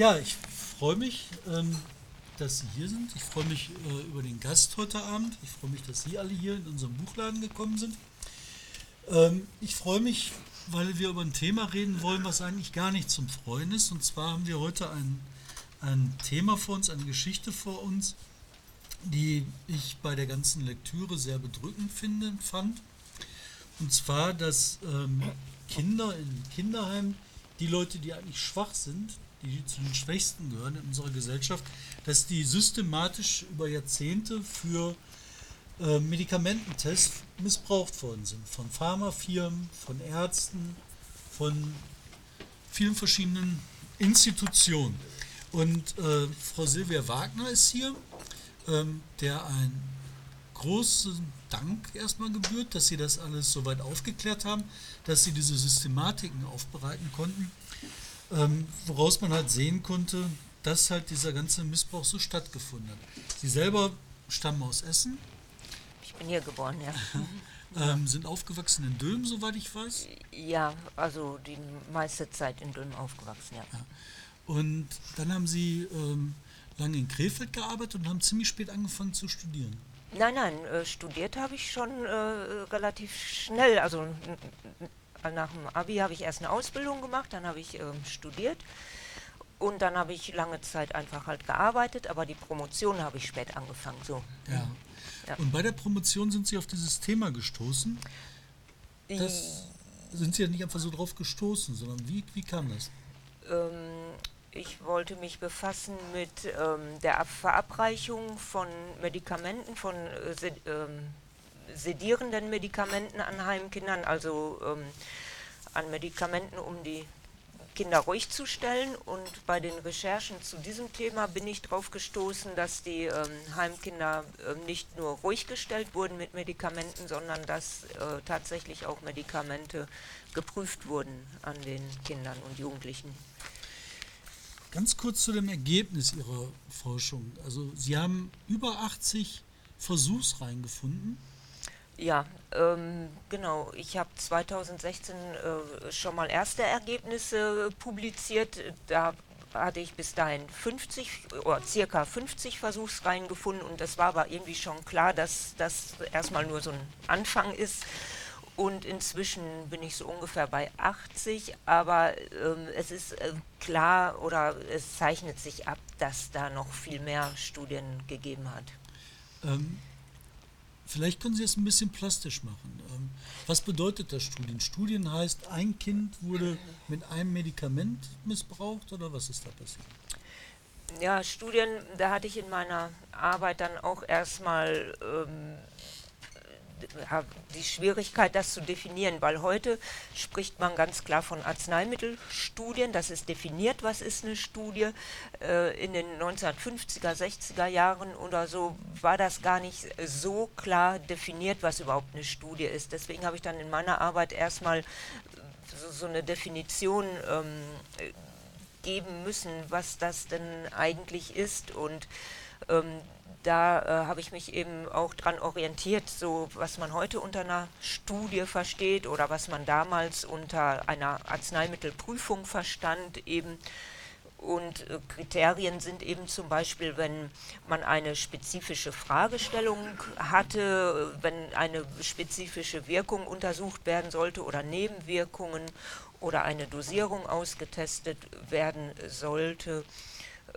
Ja, ich freue mich, ähm, dass Sie hier sind. Ich freue mich äh, über den Gast heute Abend. Ich freue mich, dass Sie alle hier in unserem Buchladen gekommen sind. Ähm, ich freue mich, weil wir über ein Thema reden wollen, was eigentlich gar nicht zum Freuen ist. Und zwar haben wir heute ein, ein Thema vor uns, eine Geschichte vor uns, die ich bei der ganzen Lektüre sehr bedrückend finde, fand. Und zwar, dass ähm, Kinder in Kinderheimen, die Leute, die eigentlich schwach sind, die zu den Schwächsten gehören in unserer Gesellschaft, dass die systematisch über Jahrzehnte für äh, Medikamententests missbraucht worden sind. Von Pharmafirmen, von Ärzten, von vielen verschiedenen Institutionen. Und äh, Frau Silvia Wagner ist hier, ähm, der ein großen Dank erstmal gebührt, dass Sie das alles soweit aufgeklärt haben, dass Sie diese Systematiken aufbereiten konnten ähm, woraus man halt sehen konnte, dass halt dieser ganze Missbrauch so stattgefunden hat. Sie selber stammen aus Essen. Ich bin hier geboren, ja. ähm, sind aufgewachsen in Dülmen, soweit ich weiß. Ja, also die meiste Zeit in Dülmen aufgewachsen, ja. ja. Und dann haben Sie ähm, lange in Krefeld gearbeitet und haben ziemlich spät angefangen zu studieren. Nein, nein, äh, studiert habe ich schon äh, relativ schnell, also nach dem Abi habe ich erst eine Ausbildung gemacht, dann habe ich ähm, studiert und dann habe ich lange Zeit einfach halt gearbeitet, aber die Promotion habe ich spät angefangen. So. Ja. ja. Und bei der Promotion sind Sie auf dieses Thema gestoßen? Das sind Sie ja nicht einfach so drauf gestoßen, sondern wie, wie kam das? Ähm, ich wollte mich befassen mit ähm, der Verabreichung von Medikamenten, von äh, ähm, sedierenden Medikamenten an Heimkindern, also ähm, an Medikamenten, um die Kinder ruhig zu stellen. Und bei den Recherchen zu diesem Thema bin ich darauf gestoßen, dass die ähm, Heimkinder äh, nicht nur ruhig gestellt wurden mit Medikamenten, sondern dass äh, tatsächlich auch Medikamente geprüft wurden an den Kindern und Jugendlichen. Ganz kurz zu dem Ergebnis Ihrer Forschung. Also Sie haben über 80 Versuchsreihen gefunden ja, ähm, genau. Ich habe 2016 äh, schon mal erste Ergebnisse publiziert. Da hatte ich bis dahin 50 oder circa 50 Versuchsreihen gefunden und es war aber irgendwie schon klar, dass das erstmal nur so ein Anfang ist. Und inzwischen bin ich so ungefähr bei 80, aber ähm, es ist äh, klar oder es zeichnet sich ab, dass da noch viel mehr Studien gegeben hat. Ähm, Vielleicht können Sie es ein bisschen plastisch machen. Ähm, was bedeutet das Studien? Studien heißt, ein Kind wurde mit einem Medikament missbraucht oder was ist da passiert? Ja, Studien, da hatte ich in meiner Arbeit dann auch erstmal ähm, die Schwierigkeit, das zu definieren, weil heute spricht man ganz klar von Arzneimittelstudien, das ist definiert, was ist eine Studie. Äh, in den 1950er, 60er Jahren oder so war das gar nicht so klar definiert, was überhaupt eine Studie ist. Deswegen habe ich dann in meiner Arbeit erstmal so, eine Definition ähm, geben müssen, was das denn eigentlich ist und ähm, da äh, habe ich mich eben auch dran orientiert, so was man heute unter einer Studie versteht oder was man damals unter einer Arzneimittelprüfung verstand eben. Und äh, Kriterien sind eben zum Beispiel, wenn man eine spezifische Fragestellung hatte, wenn eine spezifische Wirkung untersucht werden sollte oder Nebenwirkungen oder eine Dosierung ausgetestet werden sollte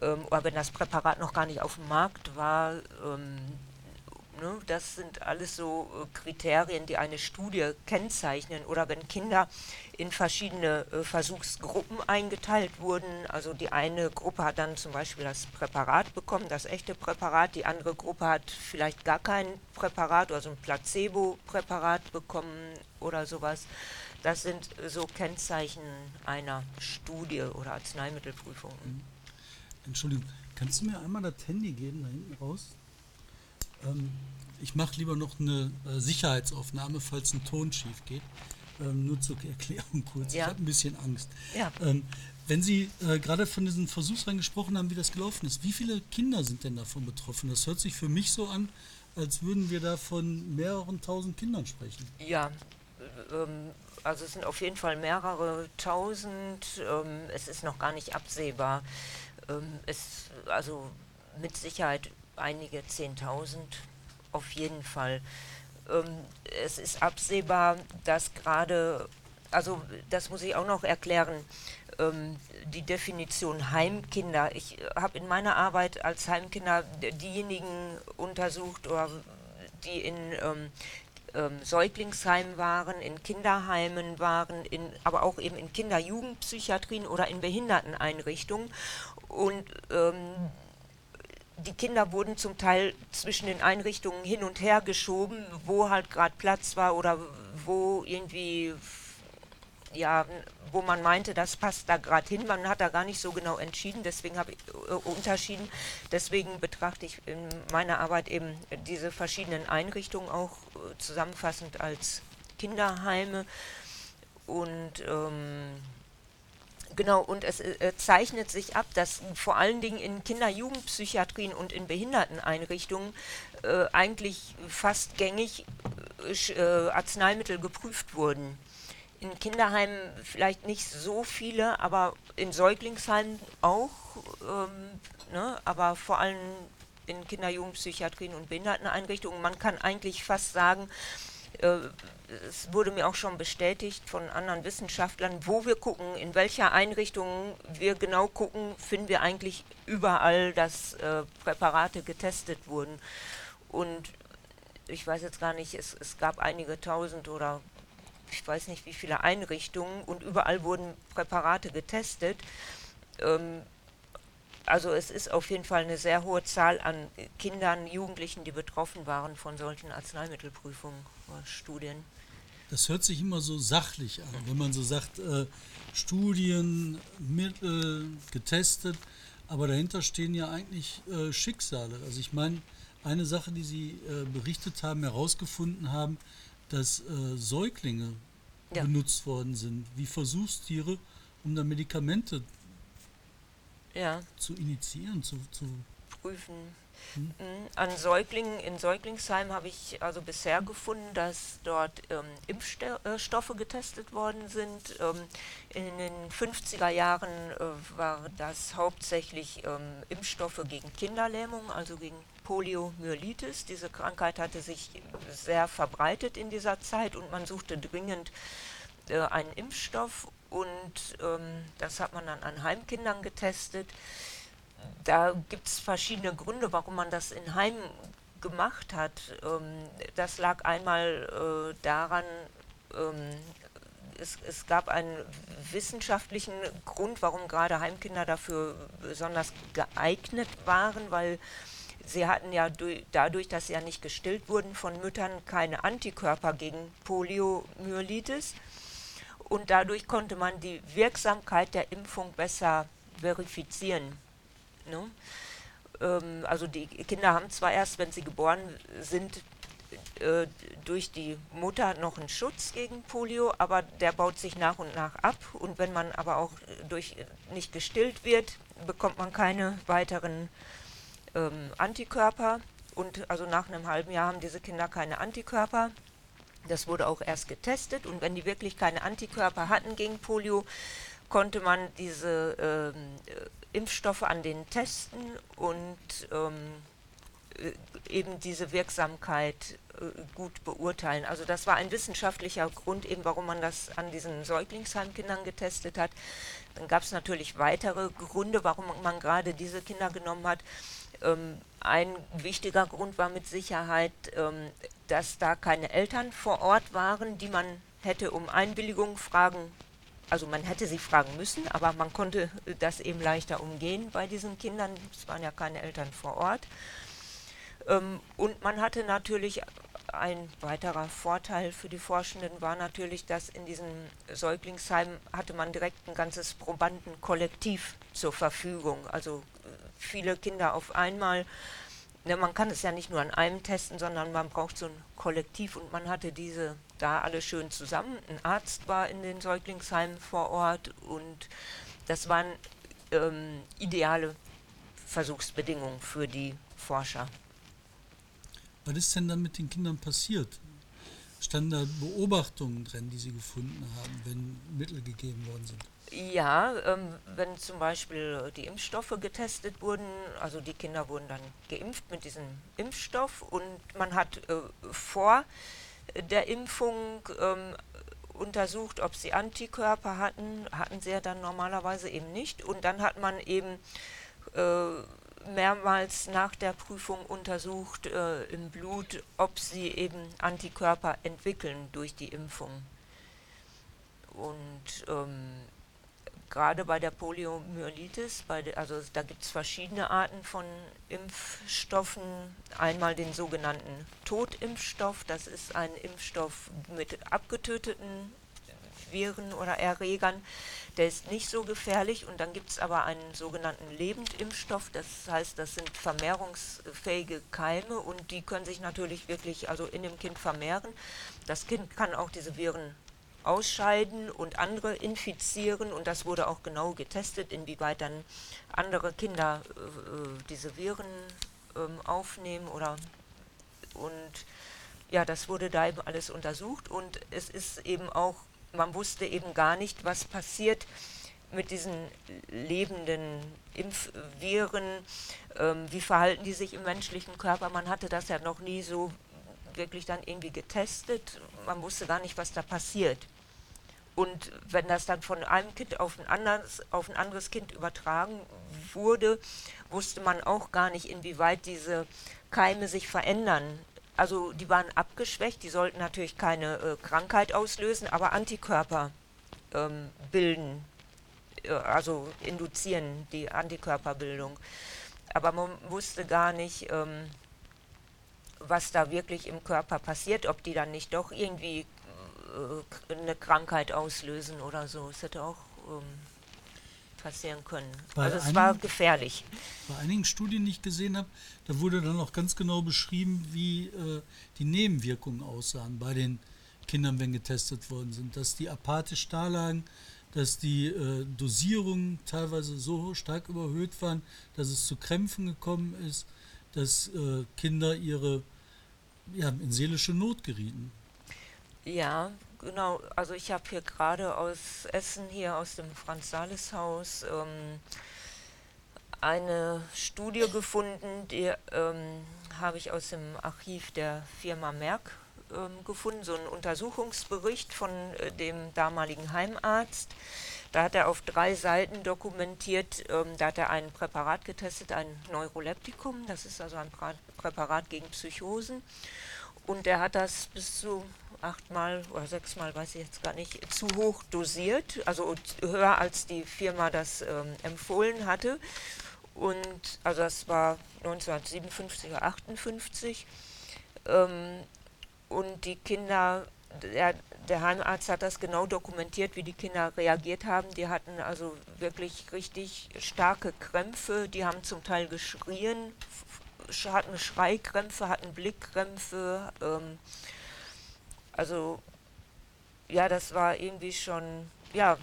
ähm, oder wenn das Präparat noch gar nicht auf dem Markt war. Ähm, ne, das sind alles so äh, Kriterien, die eine Studie kennzeichnen. Oder wenn Kinder in verschiedene äh, Versuchsgruppen eingeteilt wurden. Also die eine Gruppe hat dann zum Beispiel das Präparat bekommen, das echte Präparat. Die andere Gruppe hat vielleicht gar kein Präparat, also ein Placebo-Präparat bekommen oder sowas. Das sind so Kennzeichen einer Studie oder Arzneimittelprüfung. Mhm. Entschuldigung, kannst du mir einmal das Handy geben, da hinten raus? Ähm, ich mache lieber noch eine äh, Sicherheitsaufnahme, falls ein Ton schief geht. Ähm, nur zur Erklärung kurz. Ja. Ich habe ein bisschen Angst. Ja. Ähm, wenn Sie äh, gerade von diesen Versuchsreihen gesprochen haben, wie das gelaufen ist, wie viele Kinder sind denn davon betroffen? Das hört sich für mich so an, als würden wir da von mehreren tausend Kindern sprechen. Ja, ähm, also es sind auf jeden Fall mehrere tausend. Ähm, es ist noch gar nicht absehbar, Ähm, es, also mit Sicherheit einige Zehntausend, auf jeden Fall. Ähm, es ist absehbar, dass gerade, also das muss ich auch noch erklären, ähm, die Definition Heimkinder. Ich habe in meiner Arbeit als Heimkinder diejenigen untersucht, oder die in ähm, ähm, Säuglingsheimen waren, in Kinderheimen waren, in, aber auch eben in Kinder-Jugendpsychiatrien oder in Behinderteneinrichtungen. Und ähm, die Kinder wurden zum Teil zwischen den Einrichtungen hin und her geschoben, wo halt gerade Platz war oder wo irgendwie ja, wo man meinte, das passt da gerade hin. Man hat da gar nicht so genau entschieden, deswegen habe ich äh, unterschieden. Deswegen betrachte ich in meiner Arbeit eben diese verschiedenen Einrichtungen auch äh, zusammenfassend als Kinderheime. Und ähm, genau, und es äh, zeichnet sich ab, dass vor allen Dingen in Kinder-Jugendpsychiatrien und in Behinderteneinrichtungen äh, eigentlich fast gängig äh, Arzneimittel geprüft wurden in Kinderheimen vielleicht nicht so viele, aber in Säuglingsheimen auch, ähm, ne, aber vor allem in Kinder-, Jugendpsychiatrien und Behinderteneinrichtungen. Man kann eigentlich fast sagen, äh, es wurde mir auch schon bestätigt von anderen Wissenschaftlern, wo wir gucken, in welcher Einrichtung wir genau gucken, finden wir eigentlich überall, dass äh, Präparate getestet wurden. Und ich weiß jetzt gar nicht, es, es gab einige tausend oder ich weiß nicht wie viele Einrichtungen und überall wurden Präparate getestet. Ähm, also es ist auf jeden Fall eine sehr hohe Zahl an Kindern, Jugendlichen, die betroffen waren von solchen Arzneimittelprüfungen, Studien. Das hört sich immer so sachlich an, wenn man so sagt, äh, Studien, Mittel, getestet, aber dahinter stehen ja eigentlich äh, Schicksale. Also ich meine, eine Sache, die Sie äh, berichtet haben, herausgefunden haben, dass äh, Säuglinge ja. benutzt worden sind, wie Versuchstiere, um da Medikamente ja. zu initiieren, zu, zu prüfen. Hm? Mhm. An Säuglingen, in Säuglingsheim habe ich also bisher gefunden, dass dort ähm, Impfstoffe äh, getestet worden sind. Ähm, in den 50er Jahren äh, war das hauptsächlich ähm, Impfstoffe gegen Kinderlähmung, also gegen Poliomyelitis. Diese Krankheit hatte sich sehr verbreitet in dieser Zeit und man suchte dringend äh, einen Impfstoff und ähm, das hat man dann an Heimkindern getestet. Da gibt es verschiedene Gründe, warum man das in Heim gemacht hat. Ähm, das lag einmal äh, daran, ähm, es, es, gab einen wissenschaftlichen Grund, warum gerade Heimkinder dafür besonders geeignet waren, weil Sie hatten ja dadurch, dass sie ja nicht gestillt wurden von Müttern, keine Antikörper gegen Poliomyelitis. Und dadurch konnte man die Wirksamkeit der Impfung besser verifizieren. Ne? Ähm, also die Kinder haben zwar erst, wenn sie geboren sind, äh, durch die Mutter noch einen Schutz gegen Polio, aber der baut sich nach und nach ab. Und wenn man aber auch durch nicht gestillt wird, bekommt man keine weiteren ähm, Antikörper und also nach einem halben Jahr haben diese Kinder keine Antikörper. Das wurde auch erst getestet und wenn die wirklich keine Antikörper hatten gegen Polio, konnte man diese ähm, äh, Impfstoffe an denen testen und ähm, äh, eben diese Wirksamkeit äh, gut beurteilen. Also das war ein wissenschaftlicher Grund, eben warum man das an diesen Säuglingsheimkindern getestet hat. Dann gab es natürlich weitere Gründe, warum man gerade diese Kinder genommen hat. Ähm, ein wichtiger Grund war mit Sicherheit, ähm, dass da keine Eltern vor Ort waren, die man hätte um Einwilligung fragen. Also man hätte sie fragen müssen, aber man konnte das eben leichter umgehen bei diesen Kindern. Es waren ja keine Eltern vor Ort. Ähm, und man hatte natürlich ein weiterer Vorteil für die Forschenden war natürlich, dass in diesem Säuglingsheim hatte man direkt ein ganzes Probandenkollektiv zur Verfügung. Also viele Kinder auf einmal. Ne, man kann es ja nicht nur an einem testen, sondern man braucht so ein Kollektiv und man hatte diese da alle schön zusammen. Ein Arzt war in den Säuglingsheimen vor Ort und das waren ähm, ideale Versuchsbedingungen für die Forscher. Was ist denn dann mit den Kindern passiert? standen da Beobachtungen drin, die Sie gefunden haben, wenn Mittel gegeben worden sind? Ja, ähm, wenn zum Beispiel die Impfstoffe getestet wurden, also die Kinder wurden dann geimpft mit diesem Impfstoff und man hat äh, vor der Impfung ähm, untersucht, ob sie Antikörper hatten, hatten sie ja dann normalerweise eben nicht und dann hat man eben äh, mehrmals nach der Prüfung untersucht äh, im Blut, ob sie eben Antikörper entwickeln durch die Impfung. Und ähm, gerade bei der Poliomyelitis, bei de, also da gibt es verschiedene Arten von Impfstoffen. Einmal den sogenannten Totimpfstoff, das ist ein Impfstoff mit abgetöteten Viren oder Erregern. Der ist nicht so gefährlich und dann gibt es aber einen sogenannten Lebendimpfstoff, das heißt, das sind vermehrungsfähige Keime und die können sich natürlich wirklich also in dem Kind vermehren. Das Kind kann auch diese Viren ausscheiden und andere infizieren und das wurde auch genau getestet, inwieweit dann andere Kinder äh, diese Viren äh, aufnehmen oder und ja, das wurde da eben alles untersucht und es ist eben auch, man wusste eben gar nicht, was passiert mit diesen lebenden Impfviren, ähm, wie verhalten die sich im menschlichen Körper. Man hatte das ja noch nie so wirklich dann irgendwie getestet. Man wusste gar nicht, was da passiert. Und wenn das dann von einem Kind auf ein, anderes, auf ein anderes Kind übertragen wurde, wusste man auch gar nicht, inwieweit diese Keime sich verändern. Also die waren abgeschwächt, die sollten natürlich keine äh, Krankheit auslösen, aber Antikörper ähm, bilden, äh, also induzieren die Antikörperbildung. Aber man wusste gar nicht, ähm, was da wirklich im Körper passiert, ob die dann nicht doch irgendwie äh, eine Krankheit auslösen oder so. Es hätte auch ähm, passieren können. Bei also es einigen, war gefährlich. Bei einigen Studien, die ich gesehen habe, da wurde dann auch ganz genau beschrieben, wie äh, die Nebenwirkungen aussahen bei den Kindern, wenn getestet worden sind. Dass die apathisch da lagen, dass die äh, Dosierungen teilweise so stark überhöht waren, dass es zu Krämpfen gekommen ist, dass äh, Kinder ihre ja, in seelische Not gerieten. Ja, genau. Also ich habe hier gerade aus Essen, hier aus dem Franz-Sales-Haus, ähm, eine Studie gefunden, die ähm, habe ich aus dem Archiv der Firma Merck ähm, gefunden, so einen Untersuchungsbericht von äh, dem damaligen Heimarzt. Da hat er auf drei Seiten dokumentiert, ähm, da hat er ein Präparat getestet, ein Neuroleptikum, das ist also ein pra Präparat gegen Psychosen. Und er hat das bis zu achtmal oder sechsmal, weiß ich jetzt gar nicht, zu hoch dosiert, also höher als die Firma das ähm, empfohlen hatte. Und also das war 1957 oder 58. Ähm, und die Kinder, der, der Heimarzt hat das genau dokumentiert, wie die Kinder reagiert haben. Die hatten also wirklich richtig starke Krämpfe, die haben zum Teil geschrien, hatten Schreikrämpfe, hatten Blickkrämpfe. Ähm, also ja, das war irgendwie schon ja,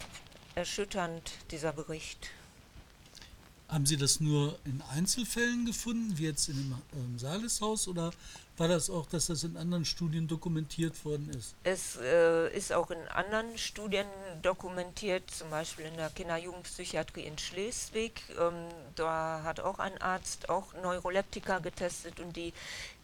erschütternd, dieser Bericht. Haben Sie das nur in Einzelfällen gefunden, wie jetzt in dem ähm, Saaleshaus, oder war das auch, dass das in anderen Studien dokumentiert worden ist? Es äh, ist auch in anderen Studien dokumentiert, zum Beispiel in der Kinder-Jugendpsychiatrie in Schleswig. Ähm, da hat auch ein Arzt auch Neuroleptika getestet und die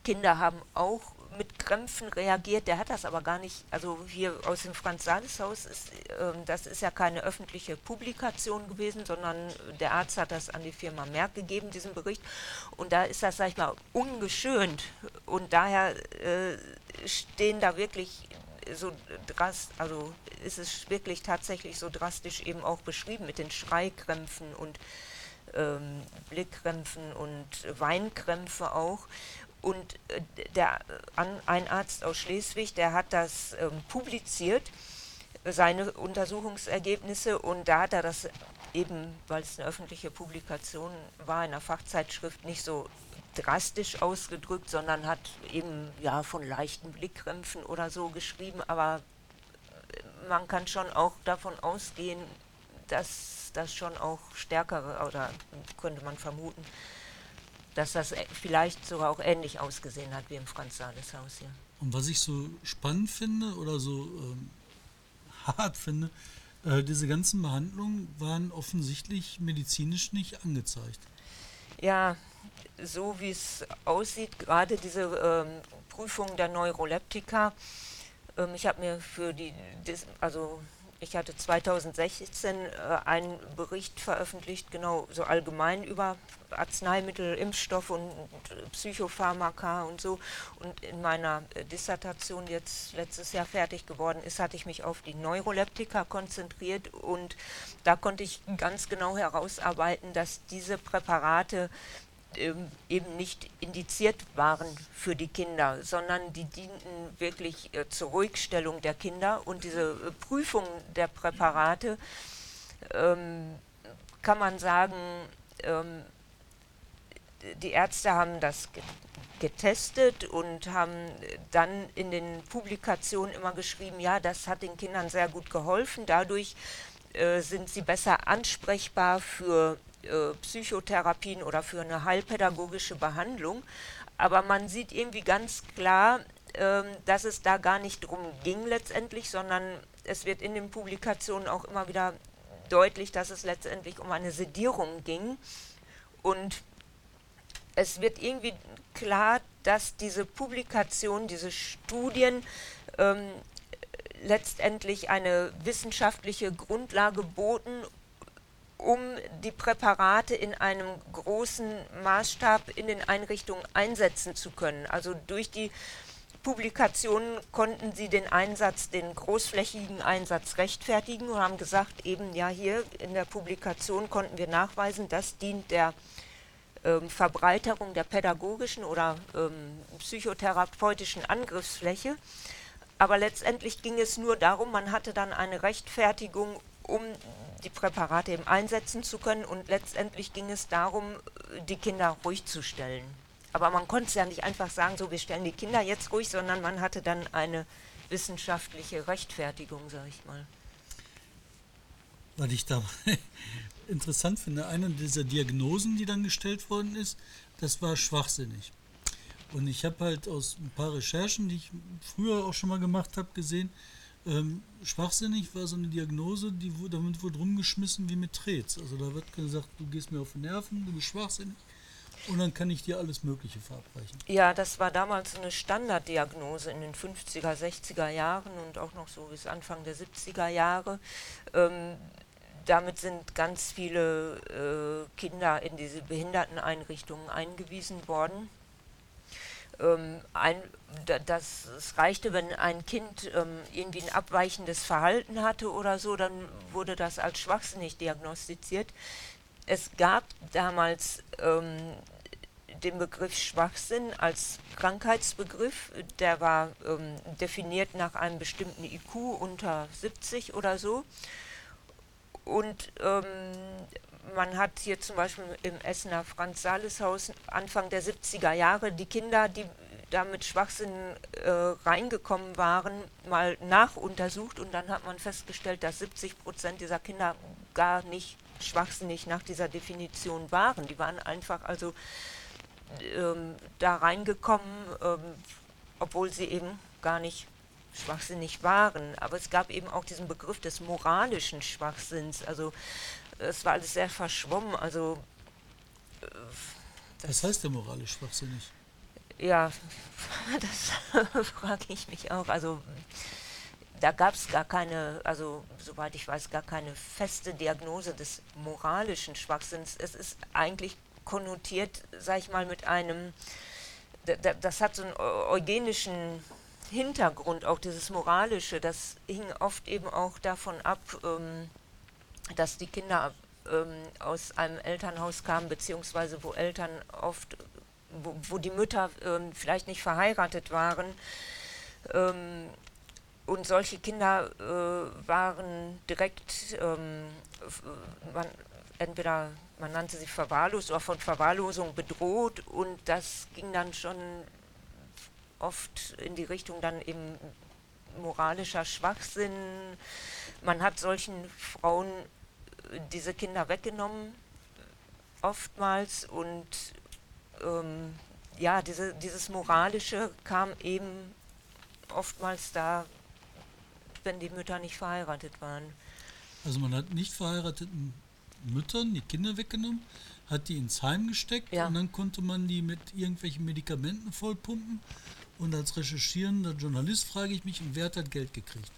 Kinder haben auch mit Krämpfen reagiert. Der hat das aber gar nicht, also hier aus dem Franz-Sales-Haus, ist, äh, das ist ja keine öffentliche Publikation gewesen, sondern der Arzt hat das an die Firma Merck gegeben, diesen Bericht. Und da ist das, sag ich mal, ungeschönt. Und daher äh, stehen da wirklich so drast, also ist es wirklich tatsächlich so drastisch eben auch beschrieben mit den Schreikrämpfen und ähm, Blickkrämpfen und Weinkrämpfe auch. Und äh, der, ein Arzt aus Schleswig, der hat das ähm, publiziert, seine Untersuchungsergebnisse, und da hat er das eben, weil es eine öffentliche Publikation war, in einer Fachzeitschrift nicht so drastisch ausgedrückt, sondern hat eben ja von leichten Blickkrämpfen oder so geschrieben, aber äh, man kann schon auch davon ausgehen, dass das schon auch stärkere, oder könnte man vermuten, dass das vielleicht sogar auch ähnlich ausgesehen hat wie im Franz-Sales-Haus hier. Und was ich so spannend finde oder so ähm, hart finde, äh, diese ganzen Behandlungen waren offensichtlich medizinisch nicht angezeigt. Ja, so wie es aussieht, gerade diese ähm, Prüfung der Neuroleptika, ähm, ich habe mir für die, also ich hatte 2016 äh, einen Bericht veröffentlicht, genau so allgemein über Arzneimittel, Impfstoffe und, und Psychopharmaka und so. Und in meiner äh, Dissertation, die jetzt letztes Jahr fertig geworden ist, hatte ich mich auf die Neuroleptika konzentriert und da konnte ich ganz genau herausarbeiten, dass diese Präparate eben nicht indiziert waren für die Kinder, sondern die dienten wirklich äh, zur Ruhigstellung der Kinder. Und diese äh, Prüfung der Präparate, ähm, kann man sagen, ähm, die Ärzte haben das getestet und haben dann in den Publikationen immer geschrieben, ja, das hat den Kindern sehr gut geholfen. Dadurch äh, sind sie besser ansprechbar für äh, Psychotherapien oder für eine heilpädagogische Behandlung. Aber man sieht irgendwie ganz klar, äh, dass es da gar nicht drum ging letztendlich, sondern es wird in den Publikationen auch immer wieder deutlich, dass es letztendlich um eine Sedierung ging. Und es wird irgendwie klar, dass diese Publikationen, diese Studien ähm, letztendlich eine wissenschaftliche Grundlage boten, um die Präparate in einem großen Maßstab in den Einrichtungen einsetzen zu können. Also durch die Publikationen konnten sie den Einsatz, den großflächigen Einsatz rechtfertigen und haben gesagt, eben ja hier in der Publikation konnten wir nachweisen, das dient der ähm, Verbreiterung der pädagogischen oder ähm, psychotherapeutischen Angriffsfläche. Aber letztendlich ging es nur darum, man hatte dann eine Rechtfertigung, um die Präparate eben einsetzen zu können. Und letztendlich ging es darum, die Kinder ruhig zu stellen. Aber man konnte es ja nicht einfach sagen, so wir stellen die Kinder jetzt ruhig, sondern man hatte dann eine wissenschaftliche Rechtfertigung, sage ich mal. Was ich da interessant finde, eine dieser Diagnosen, die dann gestellt worden ist, das war schwachsinnig. Und ich habe halt aus ein paar Recherchen, die ich früher auch schon mal gemacht habe, gesehen, ähm, schwachsinnig war so eine Diagnose, die damit wurde rumgeschmissen wie mit Trets. Also da wird gesagt, du gehst mir auf die Nerven, du bist schwachsinnig und dann kann ich dir alles Mögliche verabreichen. Ja, das war damals eine Standarddiagnose in den 50er, 60er Jahren und auch noch so bis Anfang der 70er Jahre. Ähm, damit sind ganz viele äh, Kinder in diese Behinderteneinrichtungen eingewiesen worden ähm, ein, das, es reichte, wenn ein Kind ähm, irgendwie ein abweichendes Verhalten hatte oder so, dann wurde das als schwachsinnig diagnostiziert. Es gab damals ähm, den Begriff Schwachsinn als Krankheitsbegriff, der war ähm, definiert nach einem bestimmten IQ unter 70 oder so. Und ähm, man hat hier zum Beispiel im Essener Franz-Sales-Haus Anfang der 70er Jahre die Kinder, die da mit Schwachsinn äh, reingekommen waren, mal nachuntersucht und dann hat man festgestellt, dass 70 Prozent dieser Kinder gar nicht schwachsinnig nach dieser Definition waren. Die waren einfach also ähm, da reingekommen, ähm, obwohl sie eben gar nicht schwachsinnig waren. Aber es gab eben auch diesen Begriff des moralischen Schwachsinns. Also es war alles sehr verschwommen. Also äh, das Was heißt der moralisch schwachsinnig? Ja, das frage ich mich auch. Also da gab es gar keine, also soweit ich weiß, gar keine feste Diagnose des moralischen Schwachsinns. Es ist eigentlich konnotiert, sag ich mal, mit einem, das hat so einen eugenischen Hintergrund, auch dieses Moralische, das hing oft eben auch davon ab, ähm, dass die Kinder ähm, aus einem Elternhaus kamen, beziehungsweise wo Eltern oft, wo, wo die Mütter ähm, vielleicht nicht verheiratet waren. Ähm, und solche Kinder äh, waren direkt, man, entweder man nannte sie verwahrlost oder von Verwahrlosung bedroht und das ging dann schon oft in die Richtung dann eben moralischer Schwachsinn. Man hat solchen Frauen diese Kinder weggenommen, oftmals. Und ähm, ja, diese, dieses Moralische kam eben oftmals da, wenn die Mütter nicht verheiratet waren. Also man hat nicht verheirateten Müttern die Kinder weggenommen, hat die ins Heim gesteckt Ja. und dann konnte man die mit irgendwelchen Medikamenten vollpumpen. Und als recherchierender Journalist frage ich mich, wer hat das Geld gekriegt?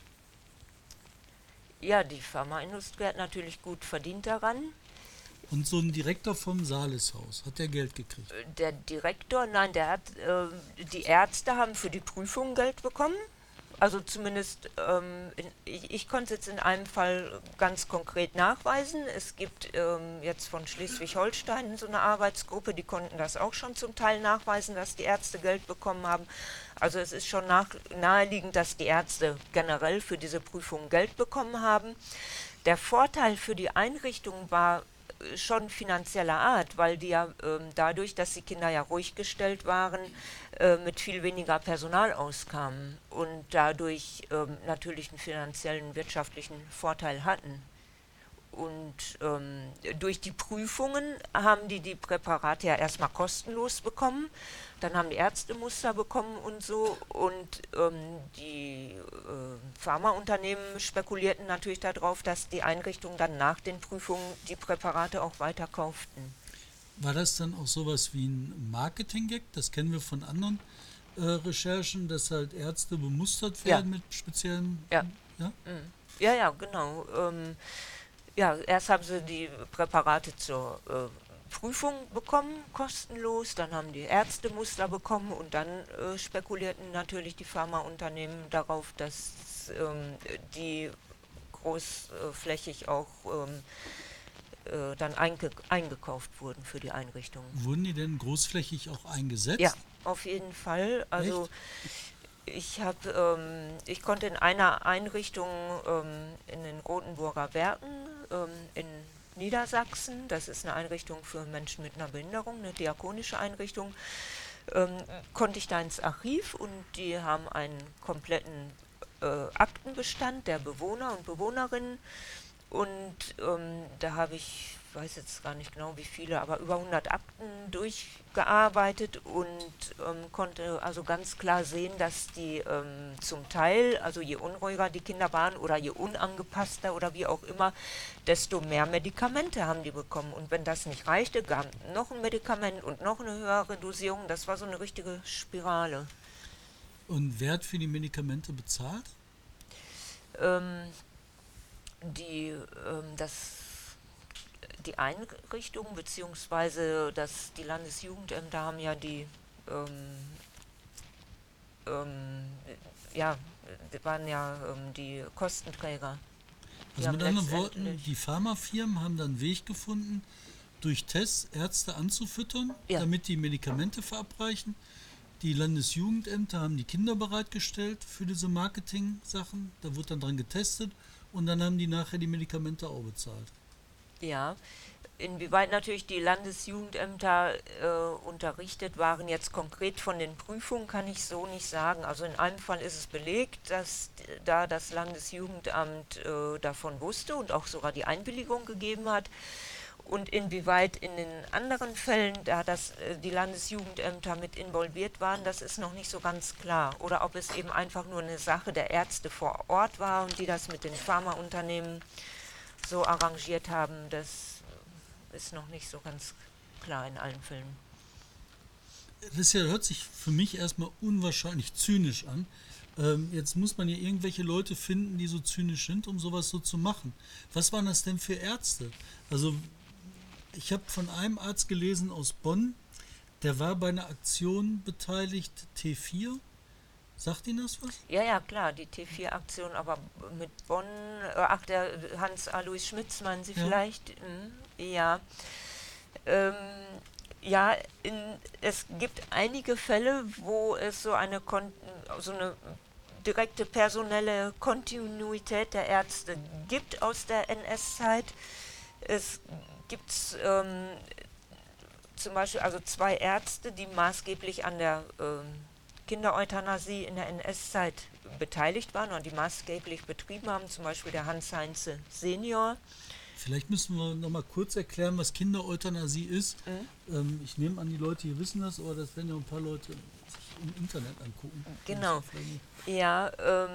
Ja, die Pharmaindustrie hat natürlich gut verdient daran. Und so ein Direktor vom Saaleshaus, hat der Geld gekriegt? Der Direktor, nein, der hat, äh, die Ärzte haben für die Prüfung Geld bekommen. Also zumindest, ähm, ich, ich konnte es jetzt in einem Fall ganz konkret nachweisen. Es gibt ähm, jetzt von Schleswig-Holstein so eine Arbeitsgruppe, die konnten das auch schon zum Teil nachweisen, dass die Ärzte Geld bekommen haben. Also es ist schon nach, naheliegend, dass die Ärzte generell für diese Prüfung Geld bekommen haben. Der Vorteil für die Einrichtung war schon finanzieller Art, weil die ja ähm, dadurch, dass die Kinder ja ruhig gestellt waren, äh, mit viel weniger Personal auskamen und dadurch ähm, natürlich einen finanziellen, wirtschaftlichen Vorteil hatten. Und ähm, durch die Prüfungen haben die die Präparate ja erstmal kostenlos bekommen. Dann haben die Ärzte Muster bekommen und so. Und ähm, die äh, Pharmaunternehmen spekulierten natürlich darauf, dass die Einrichtungen dann nach den Prüfungen die Präparate auch weiterkauften. War das dann auch sowas wie ein Marketing-Gag? Das kennen wir von anderen äh, Recherchen, dass halt Ärzte bemustert Ja. werden mit speziellen. Ja. ja? Ja, ja, genau. Ähm, ja, erst haben sie die Präparate zur äh, Prüfung bekommen, kostenlos, dann haben die Ärzte Muster bekommen und dann äh, spekulierten natürlich die Pharmaunternehmen darauf, dass ähm, die großflächig auch ähm, äh, dann einge eingekauft wurden für die Einrichtungen. Wurden die denn großflächig auch eingesetzt? Ja, auf jeden Fall. Also ich habe, ähm, ich konnte in einer Einrichtung ähm, in den Rotenburger Werken ähm, in Niedersachsen, das ist eine Einrichtung für Menschen mit einer Behinderung, eine diakonische Einrichtung, ähm, konnte ich da ins Archiv und die haben einen kompletten äh, Aktenbestand der Bewohner und Bewohnerinnen. Und ähm, da habe ich, weiß jetzt gar nicht genau wie viele, aber über 100 Akten durchgearbeitet und ähm, konnte also ganz klar sehen, dass die ähm, zum Teil, also je unruhiger die Kinder waren oder je unangepasster oder wie auch immer, desto mehr Medikamente haben die bekommen. Und wenn das nicht reichte, gab noch ein Medikament und noch eine höhere Dosierung. Das war so eine richtige Spirale. Und wer hat für die Medikamente bezahlt? ähm, die, ähm, das, die Einrichtung beziehungsweise das, die Landesjugendämter haben ja die, ähm, ähm, ja, waren ja ähm, die Kostenträger. Die Also mit anderen Worten, die Pharmafirmen haben dann einen Weg gefunden, durch Tests Ärzte anzufüttern, Ja. damit die Medikamente verabreichen. Die Landesjugendämter haben die Kinder bereitgestellt für diese Marketing-Sachen. Da wurde dann dran getestet und dann haben die nachher die Medikamente auch bezahlt. Ja, inwieweit natürlich die Landesjugendämter äh, unterrichtet waren, jetzt konkret von den Prüfungen, kann ich so nicht sagen. Also in einem Fall ist es belegt, dass da das Landesjugendamt äh, davon wusste und auch sogar die Einwilligung gegeben hat. Und inwieweit in den anderen Fällen, da das, äh, die Landesjugendämter mit involviert waren, das ist noch nicht so ganz klar. Oder ob es eben einfach nur eine Sache der Ärzte vor Ort war und die das mit den Pharmaunternehmen so arrangiert haben, das ist noch nicht so ganz klar in allen Fällen. Das ja, hört sich für mich erstmal unwahrscheinlich zynisch an. Ähm, jetzt muss man ja irgendwelche Leute finden, die so zynisch sind, um sowas so zu machen. Was waren das denn für Ärzte? Also ich habe von einem Arzt gelesen aus Bonn, der war bei einer Aktion beteiligt, T4. Sagt Ihnen das was? Ja, ja, klar, die T4-Aktion, aber mit Bonn, äh, ach, der Hans-Alois Schmitz, meinen Sie Ja. vielleicht? Mhm, ja. Ähm, ja, in, es gibt einige Fälle, wo es so eine, Kon so eine direkte personelle Kontinuität der Ärzte gibt aus der NS-Zeit. Es gibt ähm, zum Beispiel also zwei Ärzte, die maßgeblich an der ähm, Kindereuthanasie in der NS-Zeit beteiligt waren und die maßgeblich betrieben haben, zum Beispiel der Hans Heinze Senior. Vielleicht müssen wir noch mal kurz erklären, was Kindereuthanasie ist. Mhm. Ähm, ich nehme an, die Leute hier wissen das, aber das werden ja ein paar Leute sich im Internet angucken. Genau. Ja, ähm,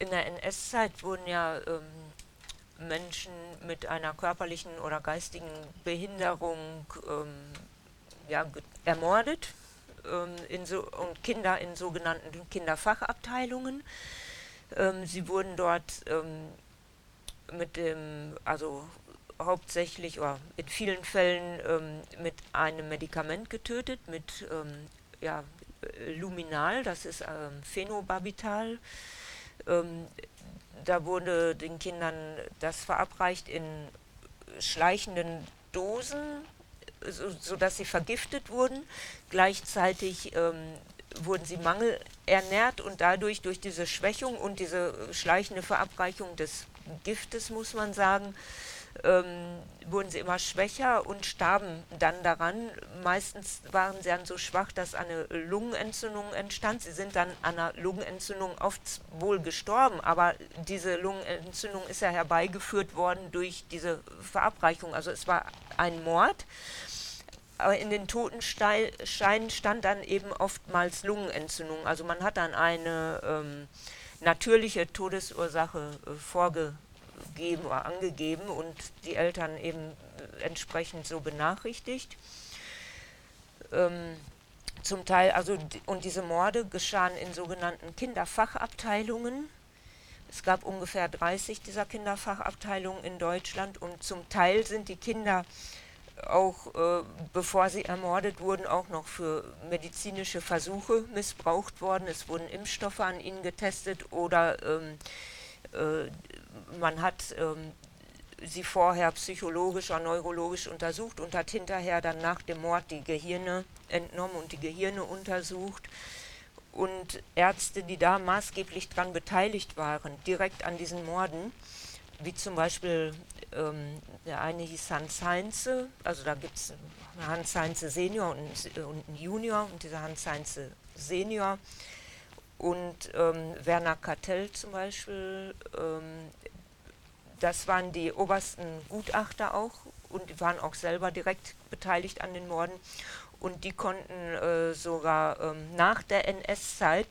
in der NS-Zeit wurden ja ähm, Menschen mit einer körperlichen oder geistigen Behinderung ähm, ja, ermordet ähm, so, und Kinder in sogenannten Kinderfachabteilungen. Ähm, sie wurden dort ähm, mit dem, also hauptsächlich oder in vielen Fällen ähm, mit einem Medikament getötet, mit ähm, ja, Luminal, das ist Phenobarbital. Da wurde den Kindern das verabreicht in schleichenden Dosen, sodass sie vergiftet wurden. Gleichzeitig ähm, wurden sie mangelernährt und dadurch durch diese Schwächung und diese schleichende Verabreichung des Giftes, muss man sagen, ähm, wurden sie immer schwächer und starben dann daran. Meistens waren sie dann so schwach, dass eine Lungenentzündung entstand. Sie sind dann an einer Lungenentzündung oft wohl gestorben, aber diese Lungenentzündung ist ja herbeigeführt worden durch diese Verabreichung. Also es war ein Mord. Aber in den Totenscheinen stand dann eben oftmals Lungenentzündung. Also man hat dann eine ähm, natürliche Todesursache äh, vorgebracht gegeben oder angegeben und die Eltern eben entsprechend so benachrichtigt. Ähm, zum Teil, also und diese Morde geschahen in sogenannten Kinderfachabteilungen. Es gab ungefähr 30 dieser Kinderfachabteilungen in Deutschland und zum Teil sind die Kinder auch, äh, bevor sie ermordet wurden, auch noch für medizinische Versuche missbraucht worden. Es wurden Impfstoffe an ihnen getestet oder ähm, äh, man hat ähm, sie vorher psychologisch oder neurologisch untersucht und hat hinterher dann nach dem Mord die Gehirne entnommen und die Gehirne untersucht. Und Ärzte, die da maßgeblich daran beteiligt waren, direkt an diesen Morden, wie zum Beispiel ähm, der eine hieß Hans Heinze, also da gibt es Hans Heinze Senior und, und einen Junior und dieser Hans Heinze Senior und ähm, Werner Kartell zum Beispiel, ähm, das waren die obersten Gutachter auch und die waren auch selber direkt beteiligt an den Morden. Und die konnten äh, sogar ähm, nach der NS-Zeit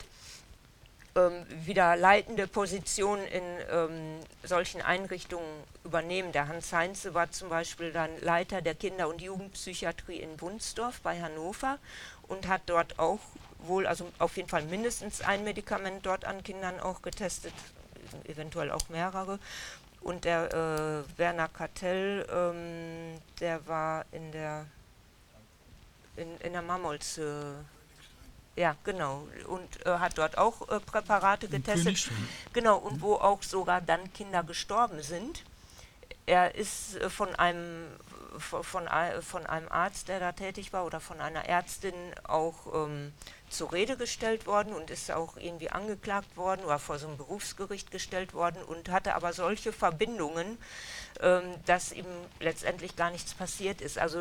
ähm, wieder leitende Positionen in ähm, solchen Einrichtungen übernehmen. Der Hans Heinze war zum Beispiel dann Leiter der Kinder- und Jugendpsychiatrie in Wunsdorf bei Hannover und hat dort auch wohl, also auf jeden Fall mindestens ein Medikament dort an Kindern auch getestet, eventuell auch mehrere. Und der äh, Werner Kartell, ähm, der war in der in, in der Mammols, äh, ja genau, und äh, hat dort auch äh, Präparate getestet. Genau, und wo auch sogar dann Kinder gestorben sind. Er ist äh, von einem von, von einem Arzt, der da tätig war, oder von einer Ärztin auch ähm, zur Rede gestellt worden und ist auch irgendwie angeklagt worden oder vor so einem Berufsgericht gestellt worden und hatte aber solche Verbindungen, ähm, dass ihm letztendlich gar nichts passiert ist. Also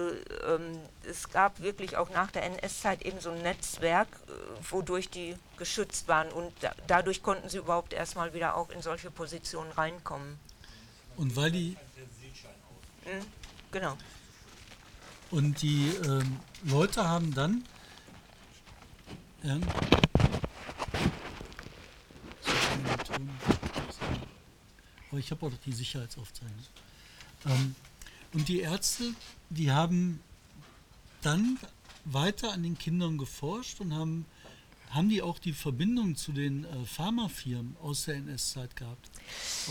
ähm, es gab wirklich auch nach der NS-Zeit eben so ein Netzwerk, äh, wodurch die geschützt waren und da, dadurch konnten sie überhaupt erstmal wieder auch in solche Positionen reinkommen. Und weil die... Mhm, genau. Und die ähm, Leute haben dann ja. Aber ich habe auch die Sicherheitsaufzeichnung. Ähm, und die Ärzte, die haben dann weiter an den Kindern geforscht und haben, haben die auch die Verbindung zu den äh, Pharmafirmen aus der NS-Zeit gehabt,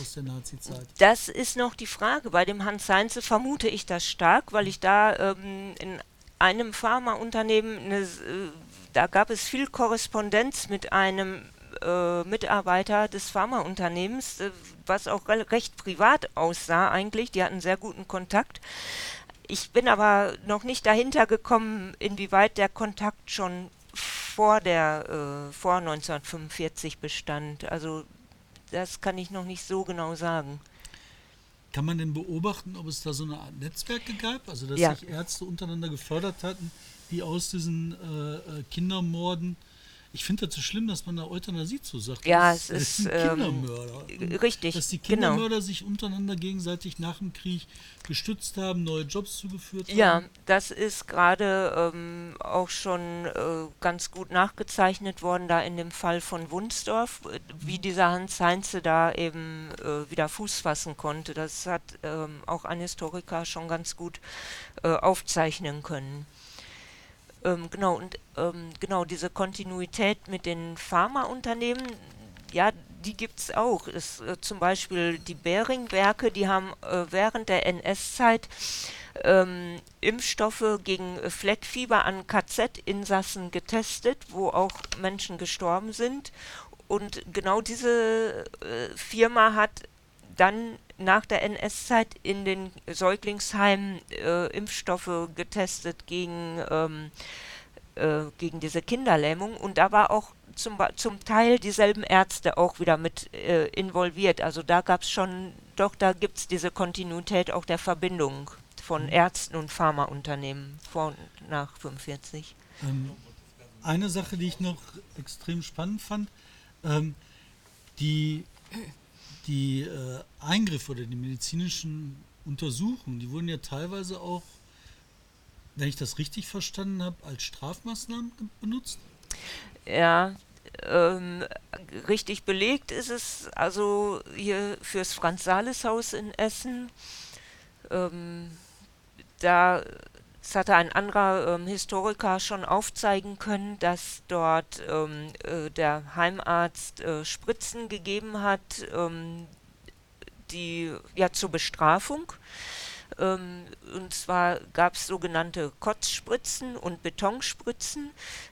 aus der Nazi-Zeit? Das ist noch die Frage. Bei dem Hans Heinze vermute ich das stark, weil ich da ähm, in einem Pharmaunternehmen eine äh, da gab es viel Korrespondenz mit einem äh, Mitarbeiter des Pharmaunternehmens, äh, was auch re recht privat aussah eigentlich. Die hatten sehr guten Kontakt. Ich bin aber noch nicht dahinter gekommen, inwieweit der Kontakt schon vor der äh, vor 1945 bestand. Also das kann ich noch nicht so genau sagen. Kann man denn beobachten, ob es da so eine Art Netzwerke gab, also dass ja. sich Ärzte untereinander gefördert hatten, die aus diesen äh, äh, Kindermorden ich finde das so schlimm, dass man da Euthanasie zu sagt. Ja, das, es ist, das sind Kindermörder. Ähm, richtig. Dass die genau. Kindermörder genau. sich untereinander gegenseitig nach dem Krieg gestützt haben, neue Jobs zugeführt haben. Ja, das ist gerade ähm, auch schon äh, ganz gut nachgezeichnet worden, da in dem Fall von Wunsdorf, äh, wie mhm. dieser Hans Heinze da eben äh, wieder Fuß fassen konnte. Das hat ähm, auch ein Historiker schon ganz gut äh, aufzeichnen können. Ähm, genau, und ähm, genau diese Kontinuität mit den Pharmaunternehmen, ja, die gibt es auch. Äh, zum Beispiel die Behring-Werke, die haben äh, während der NS-Zeit ähm, Impfstoffe gegen äh, Fleckfieber an KZ-Insassen getestet, wo auch Menschen gestorben sind. Und genau diese äh, Firma hat dann nach der NS-Zeit in den Säuglingsheimen äh, Impfstoffe getestet gegen, ähm, äh, gegen diese Kinderlähmung und da war auch zum, zum Teil dieselben Ärzte auch wieder mit äh, involviert. Also da gab es schon, doch da gibt es diese Kontinuität auch der Verbindung von mhm. Ärzten und Pharmaunternehmen vor und nach 45. Ähm, eine Sache, die ich noch extrem spannend fand, ähm, die die äh, Eingriffe oder die medizinischen Untersuchungen, die wurden ja teilweise auch, wenn ich das richtig verstanden habe, als Strafmaßnahmen benutzt? Ja, ähm, richtig belegt ist es also hier fürs Franz-Sales-Haus in Essen. Ähm, da es hatte ein anderer ähm, Historiker schon aufzeigen können, dass dort ähm, äh, der Heimarzt äh, Spritzen gegeben hat, ähm, die ja zur Bestrafung. Ähm, und zwar gab es sogenannte Kotzspritzen und Betonspritzen.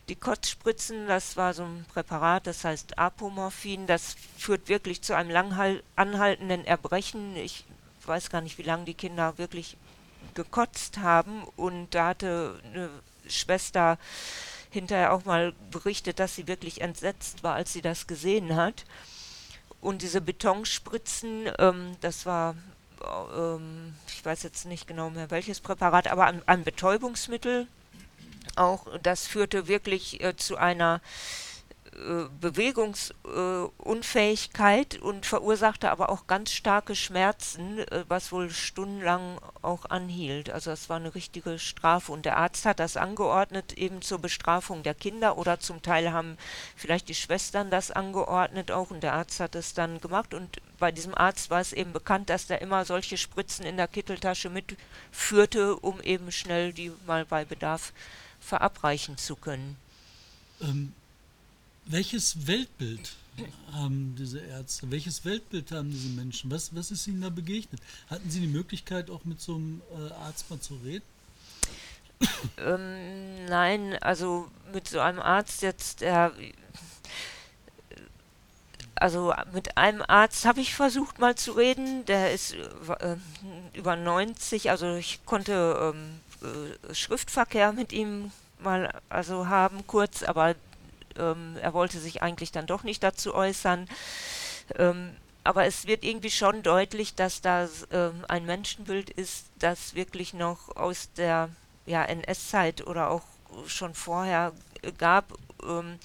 Die Kotzspritzen, das war so ein Präparat, das heißt Apomorphin, das führt wirklich zu einem anhaltenden Erbrechen. Ich weiß gar nicht, wie lange die Kinder wirklich gekotzt haben und da hatte eine Schwester hinterher auch mal berichtet, dass sie wirklich entsetzt war, als sie das gesehen hat. Und diese Betonspritzen, ähm, das war, ähm, ich weiß jetzt nicht genau mehr welches Präparat, aber ein, ein Betäubungsmittel auch, das führte wirklich äh, zu einer Bewegungsunfähigkeit und verursachte aber auch ganz starke Schmerzen, äh, was wohl stundenlang auch anhielt. Also es war eine richtige Strafe und der Arzt hat das angeordnet eben zur Bestrafung der Kinder oder zum Teil haben vielleicht die Schwestern das angeordnet auch und der Arzt hat es dann gemacht und bei diesem Arzt war es eben bekannt, dass der immer solche Spritzen in der Kitteltasche mitführte, um eben schnell die mal bei Bedarf verabreichen zu können. Ähm welches Weltbild haben diese Ärzte? Welches Weltbild haben diese Menschen? Was, was ist ihnen da begegnet? Hatten Sie die Möglichkeit, auch mit so einem äh, Arzt mal zu reden? Ähm, nein, also mit so einem Arzt jetzt, der. Also mit einem Arzt habe ich versucht mal zu reden, der ist äh, über 90, also ich konnte ähm, äh, Schriftverkehr mit ihm mal also haben kurz, aber ähm, er wollte sich eigentlich dann doch nicht dazu äußern. Ähm, aber es wird irgendwie schon deutlich, dass da ähm, ein Menschenbild ist, das wirklich noch aus der ja, NS-Zeit oder auch schon vorher gab, ähm,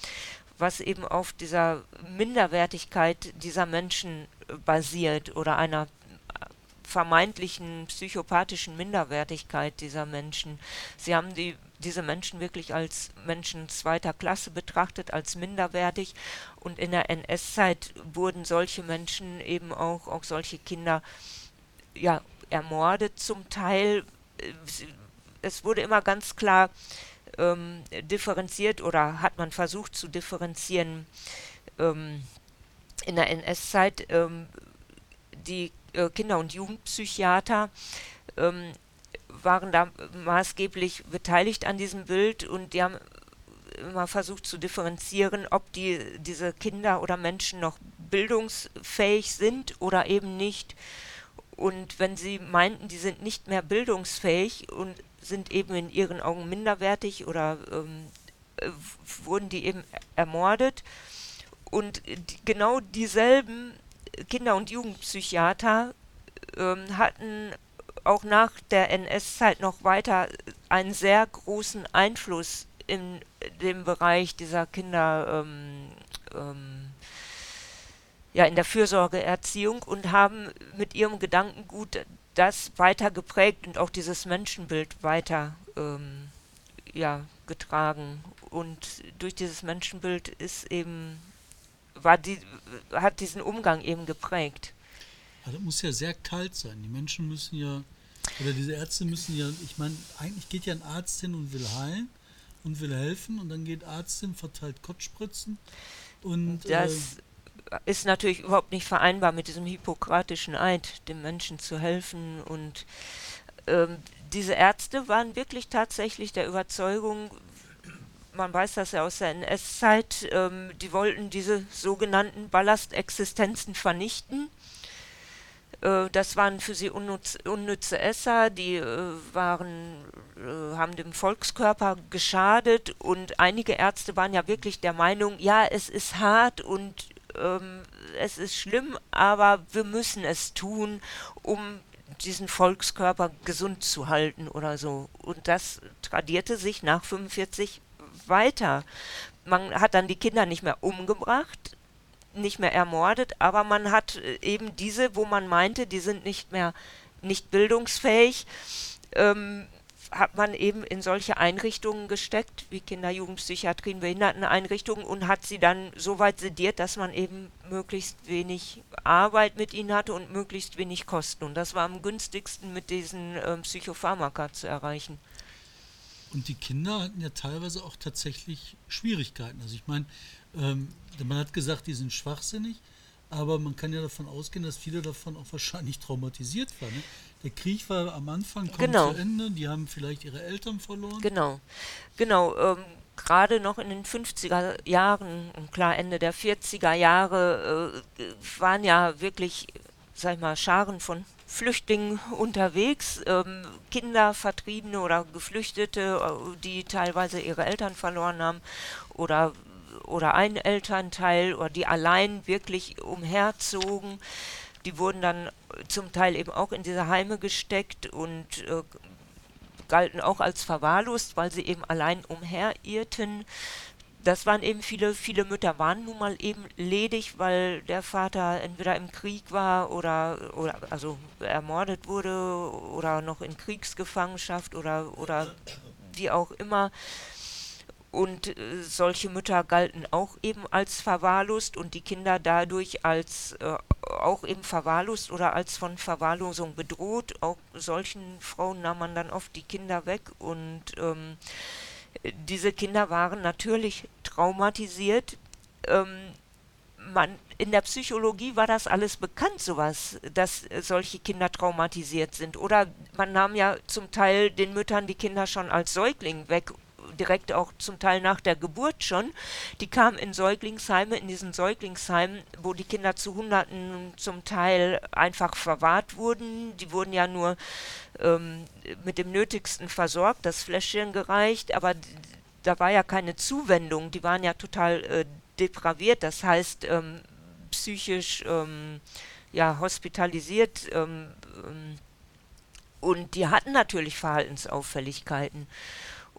was eben auf dieser Minderwertigkeit dieser Menschen basiert oder einer vermeintlichen psychopathischen Minderwertigkeit dieser Menschen. Sie haben die diese Menschen wirklich als Menschen zweiter Klasse betrachtet, als minderwertig. Und in der NS-Zeit wurden solche Menschen eben auch, auch solche Kinder, ja, ermordet zum Teil. Es wurde immer ganz klar ähm, differenziert oder hat man versucht zu differenzieren ähm, in der NS-Zeit. Ähm, die äh, Kinder- und Jugendpsychiater ähm, waren da maßgeblich beteiligt an diesem Bild und die haben immer versucht zu differenzieren, ob die, diese Kinder oder Menschen noch bildungsfähig sind oder eben nicht. Und wenn sie meinten, die sind nicht mehr bildungsfähig und sind eben in ihren Augen minderwertig oder ähm, äh, wurden die eben ermordet. Und die, genau dieselben Kinder- und Jugendpsychiater ähm, hatten auch nach der NS-Zeit noch weiter einen sehr großen Einfluss in, dem Bereich dieser Kinder ähm, ähm, ja, in der Fürsorgeerziehung und haben mit ihrem Gedankengut das weiter geprägt und auch dieses Menschenbild weiter ähm, ja, getragen. Und durch dieses Menschenbild ist eben, war die, hat diesen Umgang eben geprägt. Das muss ja sehr kalt sein. Die Menschen müssen ja, oder diese Ärzte müssen ja, ich meine, eigentlich geht ja ein Arzt hin und will heilen und will helfen und dann geht Arzt hin, verteilt Kotzspritzen und das äh, ist natürlich überhaupt nicht vereinbar mit diesem hippokratischen Eid, dem Menschen zu helfen und ähm, diese Ärzte waren wirklich tatsächlich der Überzeugung, man weiß das ja aus der NS-Zeit, ähm, die wollten diese sogenannten Ballastexistenzen vernichten. Äh, das waren für sie unnütz, unnütze Esser, die äh, waren, äh, haben dem Volkskörper geschadet und einige Ärzte waren ja wirklich der Meinung, ja, es ist hart und ähm, es ist schlimm, aber wir müssen es tun, um diesen Volkskörper gesund zu halten oder so. Und das tradierte sich nach 45 weiter. Man hat dann die Kinder nicht mehr umgebracht, nicht mehr ermordet, aber man hat äh, eben diese, wo man meinte, die sind nicht mehr nicht bildungsfähig, ähm, hat man eben in solche Einrichtungen gesteckt, wie Kinder-, Jugendpsychiatrien, Behinderteneinrichtungen und hat sie dann so weit sediert, dass man eben möglichst wenig Arbeit mit ihnen hatte und möglichst wenig Kosten. Und das war am günstigsten mit diesen ähm, Psychopharmaka zu erreichen. Und die Kinder hatten ja teilweise auch tatsächlich Schwierigkeiten. Also ich meine, ähm, man hat gesagt, die sind schwachsinnig, aber man kann ja davon ausgehen, dass viele davon auch wahrscheinlich traumatisiert waren. Ne? Der Krieg war am Anfang, kommt genau. zu Ende, die haben vielleicht ihre Eltern verloren. Genau, genau. Ähm, Gerade noch in den 50er Jahren klar Ende der 40er Jahre äh, waren ja wirklich, sag ich mal, Scharen von Flüchtlingen unterwegs, ähm, Kinder, Vertriebene oder Geflüchtete, äh, die teilweise ihre Eltern verloren haben oder oder ein Elternteil oder die allein wirklich umherzogen. Die wurden dann zum Teil eben auch in diese Heime gesteckt und äh, galten auch als verwahrlost, weil sie eben allein umherirrten. Das waren eben viele, viele Mütter waren nun mal eben ledig, weil der Vater entweder im Krieg war oder, oder also ermordet wurde oder noch in Kriegsgefangenschaft oder, oder wie auch immer. Und äh, solche Mütter galten auch eben als verwahrlost und die Kinder dadurch als äh, auch eben verwahrlost oder als von Verwahrlosung bedroht. Auch solchen Frauen nahm man dann oft die Kinder weg und ähm, diese Kinder waren natürlich traumatisiert. Ähm, man, in der Psychologie war das alles bekannt, sowas, dass solche Kinder traumatisiert sind. Oder man nahm ja zum Teil den Müttern die Kinder schon als Säugling weg direkt auch zum Teil nach der Geburt schon. Die kamen in Säuglingsheime, in diesen Säuglingsheimen, wo die Kinder zu Hunderten zum Teil einfach verwahrt wurden. Die wurden ja nur ähm, mit dem Nötigsten versorgt, das Fläschchen gereicht, aber da war ja keine Zuwendung. Die waren ja total äh, depraviert, das heißt ähm, psychisch ähm, ja, hospitalisiert. Ähm, ähm, und die hatten natürlich Verhaltensauffälligkeiten.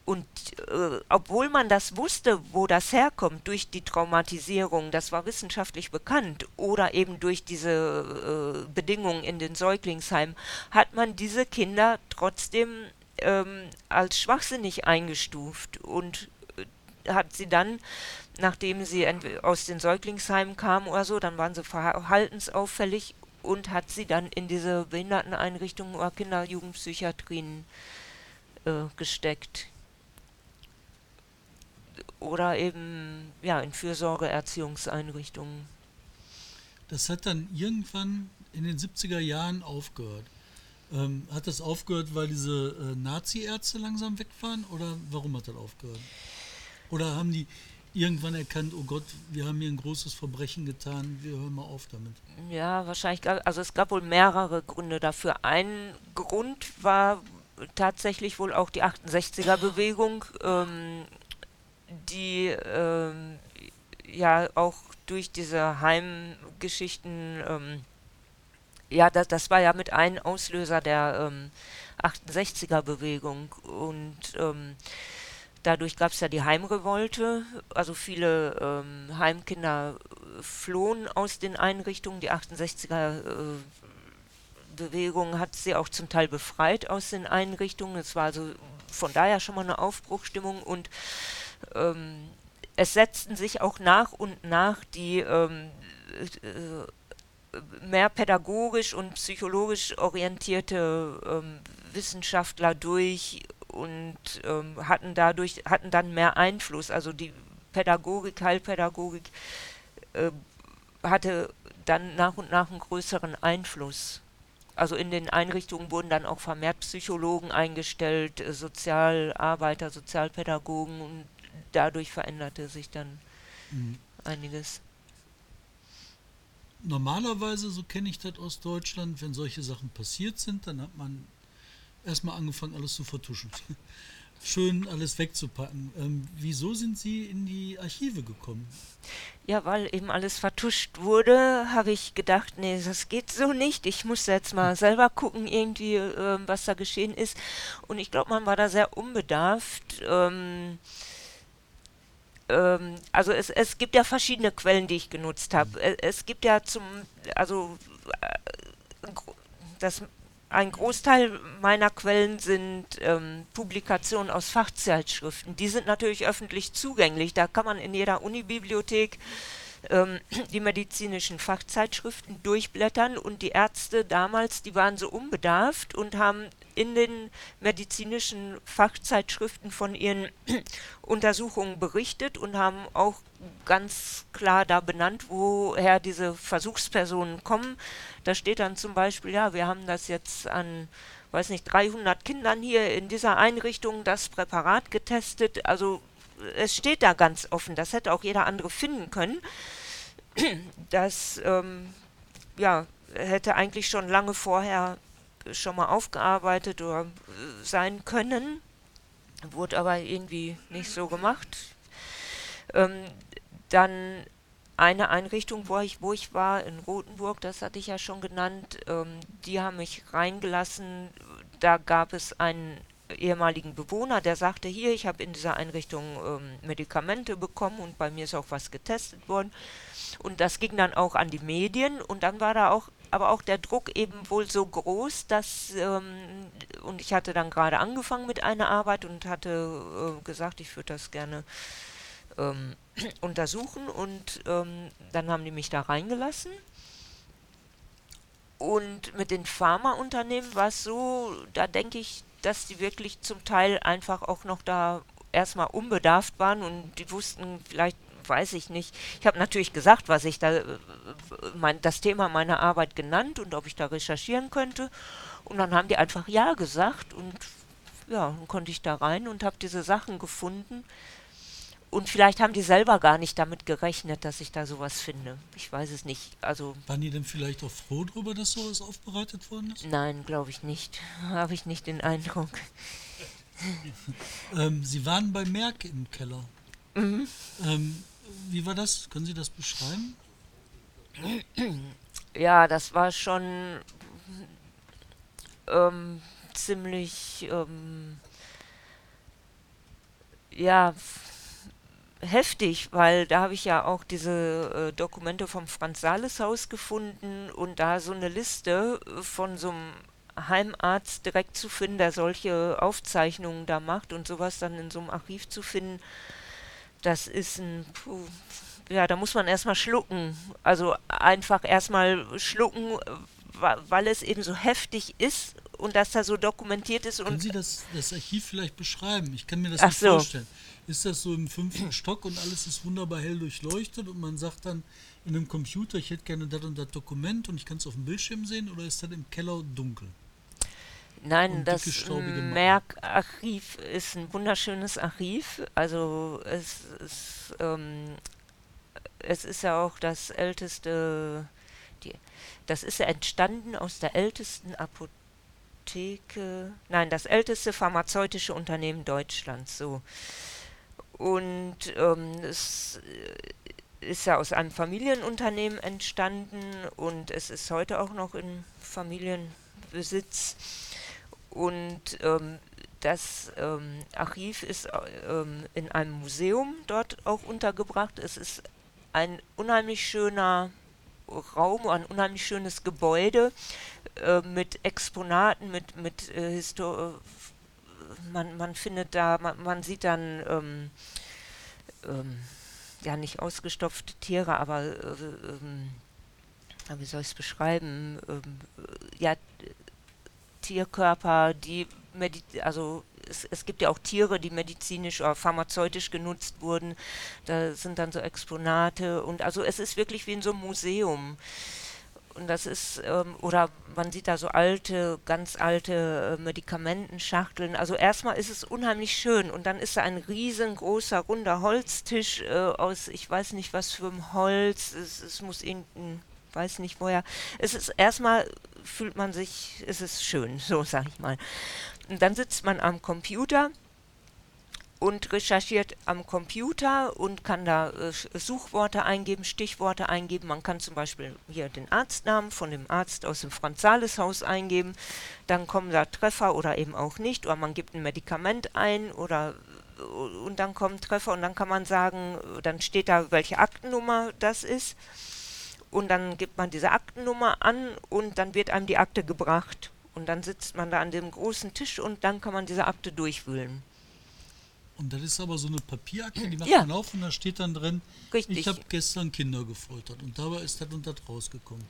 Und äh, obwohl man das wusste, wo das herkommt, durch die Traumatisierung, das war wissenschaftlich bekannt, oder eben durch diese äh, Bedingungen in den Säuglingsheimen, hat man diese Kinder trotzdem ähm, als schwachsinnig eingestuft und äh, hat sie dann, nachdem sie aus den Säuglingsheimen kamen oder so, dann waren sie verhaltensauffällig und hat sie dann in diese Behinderteneinrichtungen oder Kinder-Jugendpsychiatrien äh, gesteckt oder eben ja in Fürsorgeerziehungseinrichtungen. Das hat dann irgendwann in den 70er Jahren aufgehört. Ähm, hat das aufgehört, weil diese äh, Nazi-Ärzte langsam weg waren oder warum hat das aufgehört? Oder haben die irgendwann erkannt, oh Gott, wir haben hier ein großes Verbrechen getan, wir hören mal auf damit? Ja, wahrscheinlich, also es gab wohl mehrere Gründe dafür. Ein Grund war tatsächlich wohl auch die 68er-Bewegung, ähm, die ähm, ja auch durch diese Heimgeschichten, ähm, ja, das, das war ja mit ein Auslöser der ähm, 68er-Bewegung und ähm, dadurch gab es ja die Heimrevolte, also viele ähm, Heimkinder flohen aus den Einrichtungen. Die 68er äh, Bewegung hat sie auch zum Teil befreit aus den Einrichtungen. Es war also von daher schon mal eine Aufbruchstimmung und ähm, es setzten sich auch nach und nach die ähm, äh, mehr pädagogisch und psychologisch orientierte ähm, Wissenschaftler durch und ähm, hatten dadurch hatten dann mehr Einfluss. Also die Pädagogik, Heilpädagogik äh, hatte dann nach und nach einen größeren Einfluss. Also in den Einrichtungen wurden dann auch vermehrt Psychologen eingestellt, äh, Sozialarbeiter, Sozialpädagogen und dadurch veränderte sich dann mhm. einiges. Normalerweise, so kenne ich das aus Deutschland, wenn solche Sachen passiert sind, dann hat man erstmal angefangen, alles zu vertuschen. Schön alles wegzupacken. Ähm, wieso sind Sie in die Archive gekommen? Ja, weil eben alles vertuscht wurde, habe ich gedacht, nee, das geht so nicht. Ich muss jetzt mal selber gucken, irgendwie, äh, was da geschehen ist. Und ich glaube, man war da sehr unbedarft. Ähm, ähm, also es, es gibt ja verschiedene Quellen, die ich genutzt habe. Es, es gibt ja zum, also äh, das, ein Großteil meiner Quellen sind ähm, Publikationen aus Fachzeitschriften. Die sind natürlich öffentlich zugänglich. Da kann man in jeder Unibibliothek ähm, die medizinischen Fachzeitschriften durchblättern und die Ärzte damals, die waren so unbedarft und haben in den medizinischen Fachzeitschriften von ihren Untersuchungen berichtet und haben auch ganz klar da benannt, woher diese Versuchspersonen kommen. Da steht dann zum Beispiel, ja, wir haben das jetzt an, weiß nicht, 300 Kindern hier in dieser Einrichtung das Präparat getestet. Also es steht da ganz offen, das hätte auch jeder andere finden können. Das ähm, ja, hätte eigentlich schon lange vorher schon mal aufgearbeitet oder äh, sein können, wurde aber irgendwie nicht so gemacht. Ähm, dann eine Einrichtung, wo ich, wo ich war, in Rothenburg, das hatte ich ja schon genannt, ähm, die haben mich reingelassen. Da gab es einen ehemaligen Bewohner, der sagte, hier, ich habe in dieser Einrichtung ähm, Medikamente bekommen und bei mir ist auch was getestet worden. Und das ging dann auch an die Medien und dann war da auch, aber auch der Druck eben wohl so groß, dass, ähm, und ich hatte dann gerade angefangen mit einer Arbeit und hatte äh, gesagt, ich würde das gerne ähm, untersuchen und ähm, dann haben die mich da reingelassen. Und mit den Pharmaunternehmen war es so, da denke ich, dass die wirklich zum Teil einfach auch noch da erstmal unbedarft waren und die wussten vielleicht weiß ich nicht. Ich habe natürlich gesagt, was ich da, äh, mein, das Thema meiner Arbeit genannt und ob ich da recherchieren könnte. Und dann haben die einfach Ja gesagt und ja, dann konnte ich da rein und habe diese Sachen gefunden. Und vielleicht haben die selber gar nicht damit gerechnet, dass ich da sowas finde. Ich weiß es nicht. Also Waren die denn vielleicht auch froh darüber, dass sowas aufbereitet worden ist? Nein, glaube ich nicht. Habe ich nicht den Eindruck. ähm, Sie waren bei Merck im Keller. Mhm. Ähm, wie war das? Können Sie das beschreiben? Ja, das war schon ähm, ziemlich ähm, ja heftig, weil da habe ich ja auch diese äh, Dokumente vom Franz Sales Haus gefunden und da so eine Liste von so einem Heimarzt direkt zu finden, der solche Aufzeichnungen da macht und sowas dann in so einem Archiv zu finden, das ist ein, puh, ja, da muss man erstmal schlucken. Also einfach erstmal schlucken, weil es eben so heftig ist und dass da so dokumentiert ist. Können und Sie das, das Archiv vielleicht beschreiben? Ich kann mir das Ach nicht so. vorstellen. Ist das so im fünften Stock und alles ist wunderbar hell durchleuchtet und man sagt dann in einem Computer, ich hätte gerne das und das Dokument und ich kann es auf dem Bildschirm sehen oder ist das im Keller dunkel? Nein, das Merck-Archiv ist ein wunderschönes Archiv. Also es ist, ähm, es ist ja auch das älteste, die, das ist ja entstanden aus der ältesten Apotheke, nein, das älteste pharmazeutische Unternehmen Deutschlands, so. Und ähm, es ist ja aus einem Familienunternehmen entstanden und es ist heute auch noch in Familienbesitz. Und ähm, das ähm, Archiv ist ähm, in einem Museum dort auch untergebracht. Es ist ein unheimlich schöner Raum, ein unheimlich schönes Gebäude äh, mit Exponaten, mit, mit äh, Histor man, man findet da, man, man sieht dann ähm, ähm, ja nicht ausgestopfte Tiere, aber äh, ähm, wie soll ich es beschreiben? Ähm, ja, Tierkörper, die also es, es, gibt ja auch Tiere, die medizinisch oder pharmazeutisch genutzt wurden. Da sind dann so Exponate und also es ist wirklich wie in so einem Museum. Und das ist, ähm, oder man sieht da so alte, ganz alte äh, Medikamentenschachteln. Also erstmal ist es unheimlich schön und dann ist da ein riesengroßer, runder Holztisch äh, aus, ich weiß nicht was für ein Holz, es, es muss irgendein weiß nicht woher. Es ist erstmal fühlt man sich, es ist schön, so sag ich mal. Und dann sitzt man am Computer und recherchiert am Computer und kann da äh, Suchworte eingeben, Stichworte eingeben. Man kann zum Beispiel hier den Arztnamen von dem Arzt aus dem Franz-Sales-Haus eingeben. Dann kommen da Treffer oder eben auch nicht. Oder man gibt ein Medikament ein oder äh, und dann kommen Treffer und dann kann man sagen, dann steht da, welche Aktennummer das ist und dann gibt man diese Aktennummer an und dann wird einem die Akte gebracht. Und dann sitzt man da an dem großen Tisch und dann kann man diese Akte durchwühlen. Und das ist aber so eine Papierakte, die macht ja. man auf und da steht dann drin, Richtig. ich habe gestern Kinder gefoltert und dabei ist das und das rausgekommen.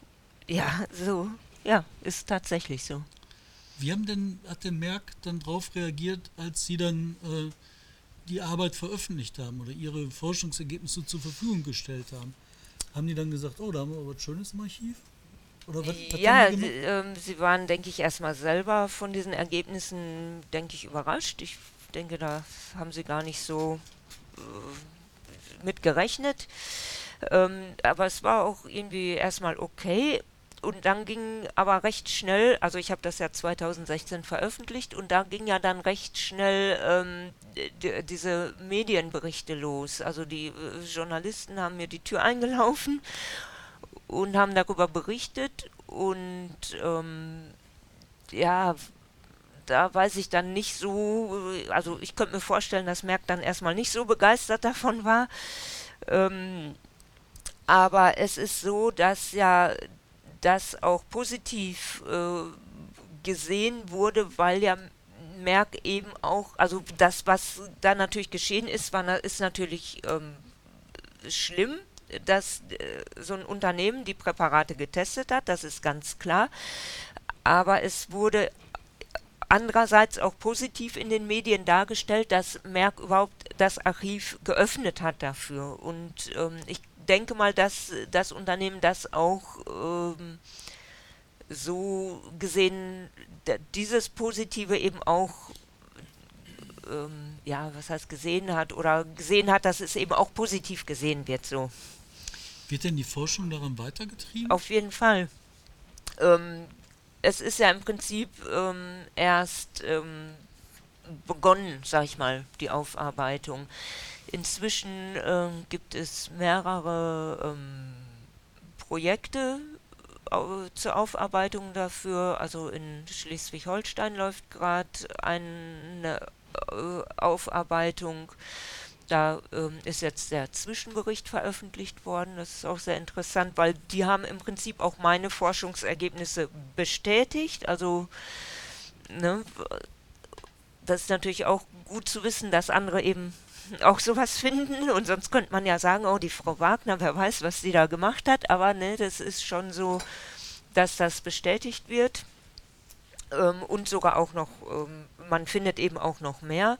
Ja, so, ja, ist tatsächlich so. Wie haben denn, hat denn Merck dann darauf reagiert, als Sie dann äh, die Arbeit veröffentlicht haben oder Ihre Forschungsergebnisse zur Verfügung gestellt haben? Haben die dann gesagt, oh, da haben wir was Schönes im Archiv? Oder was, was ja, sie, äh, sie, waren, denke ich, erstmal selber von diesen Ergebnissen, denke ich, überrascht. Ich denke, da haben sie gar nicht so äh, mit gerechnet. Ähm, aber es war auch irgendwie erstmal okay und dann ging aber recht schnell, also ich habe das ja 2016 veröffentlicht und da ging ja dann recht schnell ähm, diese Medienberichte los. Also die äh, Journalisten haben mir die Tür eingelaufen und haben darüber berichtet und ähm, ja, da weiß ich dann nicht so, also ich könnte mir vorstellen, dass Merck dann erstmal nicht so begeistert davon war. Ähm, aber es ist so, dass ja das auch positiv äh, gesehen wurde, weil ja Merck eben auch, also das, was da natürlich geschehen ist, war, ist natürlich ähm, schlimm, dass äh, so ein Unternehmen die Präparate getestet hat, das ist ganz klar. Aber es wurde andererseits auch positiv in den Medien dargestellt, dass Merck überhaupt das Archiv geöffnet hat dafür. Und ähm, ich denke mal, dass das Unternehmen das auch ähm, so gesehen, dieses Positive eben auch, ähm, ja, was heißt gesehen hat oder gesehen hat, dass es eben auch positiv gesehen wird, so. Wird denn die Forschung daran weitergetrieben? Auf jeden Fall. Ähm, es ist ja im Prinzip ähm, erst ähm, begonnen, sag ich mal, die Aufarbeitung. Inzwischen äh, gibt es mehrere ähm, Projekte äh, zur Aufarbeitung dafür. Also in Schleswig-Holstein läuft gerade eine äh, Aufarbeitung. Da ähm, ist jetzt der Zwischenbericht veröffentlicht worden. Das ist auch sehr interessant, weil die haben im Prinzip auch meine Forschungsergebnisse bestätigt. Also ne, das ist natürlich auch gut zu wissen, dass andere eben auch sowas finden. Und sonst könnte man ja sagen, oh, die Frau Wagner, wer weiß, was sie da gemacht hat. Aber ne, das ist schon so, dass das bestätigt wird. Ähm, und sogar auch noch, ähm, man findet eben auch noch mehr.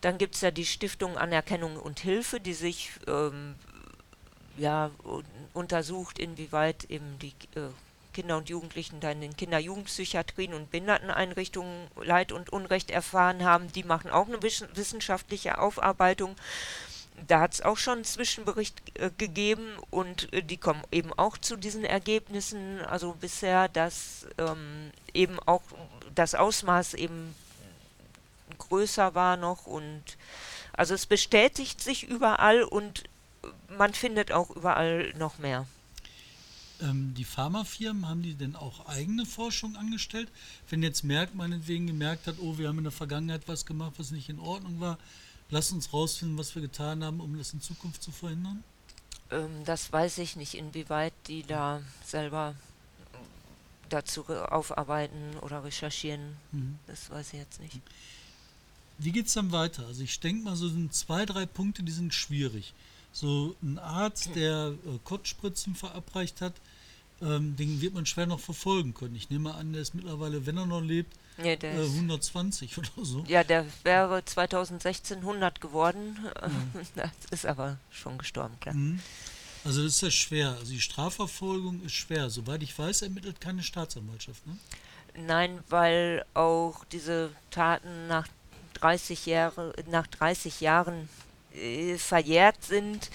Dann gibt es ja die Stiftung Anerkennung und Hilfe, die sich ähm, ja, untersucht, inwieweit eben die äh, Kinder und Jugendlichen dann in Kinder-Jugendpsychiatrien und Behinderteneinrichtungen Leid und Unrecht erfahren haben. Die machen auch eine wissenschaftliche Aufarbeitung. Da hat es auch schon einen Zwischenbericht äh, gegeben und äh, die kommen eben auch zu diesen Ergebnissen. Also bisher, dass ähm, eben auch das Ausmaß eben größer war noch und also es bestätigt sich überall und man findet auch überall noch mehr. Ähm, die Pharmafirmen, haben die denn auch eigene Forschung angestellt? Wenn jetzt Merck meinetwegen gemerkt hat, oh, wir haben in der Vergangenheit was gemacht, was nicht in Ordnung war, lass uns rausfinden, was wir getan haben, um das in Zukunft zu verhindern? Ähm, das weiß ich nicht, inwieweit die da selber dazu aufarbeiten oder recherchieren. Mhm. Das weiß ich jetzt nicht. Wie geht es dann weiter? Also ich denke mal, so sind zwei, drei Punkte, die sind schwierig. So ein Arzt, der äh, Kotzspritzen verabreicht hat, ähm, den wird man schwer noch verfolgen können. Ich nehme an, der ist mittlerweile, wenn er noch lebt, ja, äh, 120 oder so. Ja, der wäre 2016 100 geworden. Ja. Das ist aber schon gestorben, klar. Mhm. Also das ist ja schwer. Also die Strafverfolgung ist schwer. Soweit ich weiß, ermittelt keine Staatsanwaltschaft. Ne? Nein, weil auch diese Taten nach 30 Jahre, nach 30 Jahren äh, verjährt sind.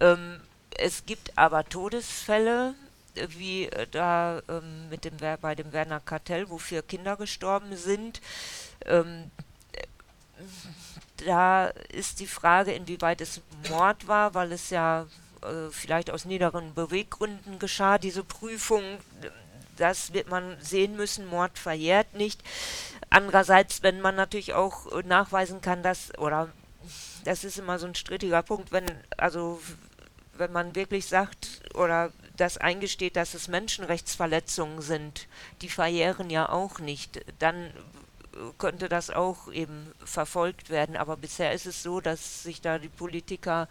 Ähm, es gibt aber Todesfälle, wie äh, da ähm, mit dem, bei dem Werner Kartell, wo vier Kinder gestorben sind. Ähm, da ist die Frage, inwieweit es Mord war, weil es ja äh, vielleicht aus niederen Beweggründen geschah, diese Prüfung. Das wird man sehen müssen, Mord verjährt nicht. Andererseits, wenn man natürlich auch äh, nachweisen kann, dass, oder das ist immer so ein strittiger Punkt, wenn, also wenn man wirklich sagt oder das eingesteht, dass es Menschenrechtsverletzungen sind, die verjähren ja auch nicht, dann könnte das auch eben verfolgt werden. Aber bisher ist es so, dass sich da die Politiker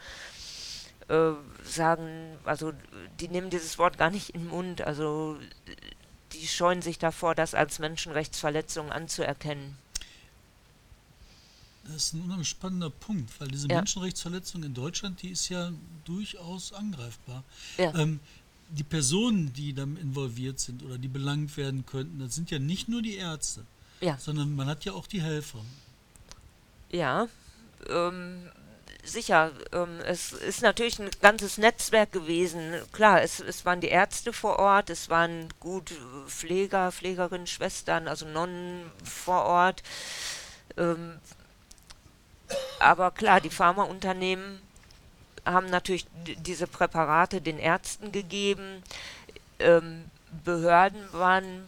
äh, sagen, also die nehmen dieses Wort gar nicht in den Mund, also die scheuen sich davor, das als Menschenrechtsverletzung anzuerkennen. Das ist ein unheimlich spannender Punkt, weil diese ja. Menschenrechtsverletzung in Deutschland, die ist ja durchaus angreifbar. Ja. Ähm, die Personen, die dann involviert sind oder die belangt werden könnten, das sind ja nicht nur die Ärzte, ja. sondern man hat ja auch die Helfer. Ja, ähm, sicher, ähm, es ist natürlich ein ganzes Netzwerk gewesen. Klar, es, es waren die Ärzte vor Ort, es waren gut Pfleger, Pflegerinnen, Schwestern, also Nonnen vor Ort. Ähm, aber klar, die Pharmaunternehmen haben natürlich diese Präparate den Ärzten gegeben. Ähm, Behörden waren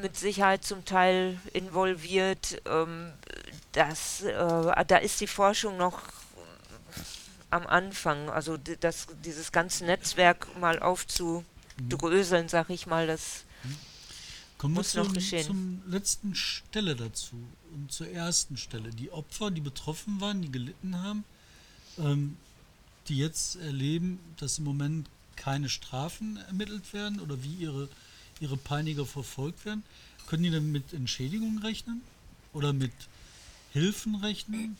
mit Sicherheit zum Teil involviert. Ähm, das, äh, da ist die Forschung noch am Anfang, also das, dieses ganze Netzwerk mal aufzudröseln, sag ich mal, das Kommen muss wir noch geschehen. zum letzten Stelle dazu und zur ersten Stelle. Die Opfer, die betroffen waren, die gelitten haben, ähm, die jetzt erleben, dass im Moment keine Strafen ermittelt werden oder wie ihre, ihre Peiniger verfolgt werden, können die dann mit Entschädigung rechnen oder mit Hilfen rechnen?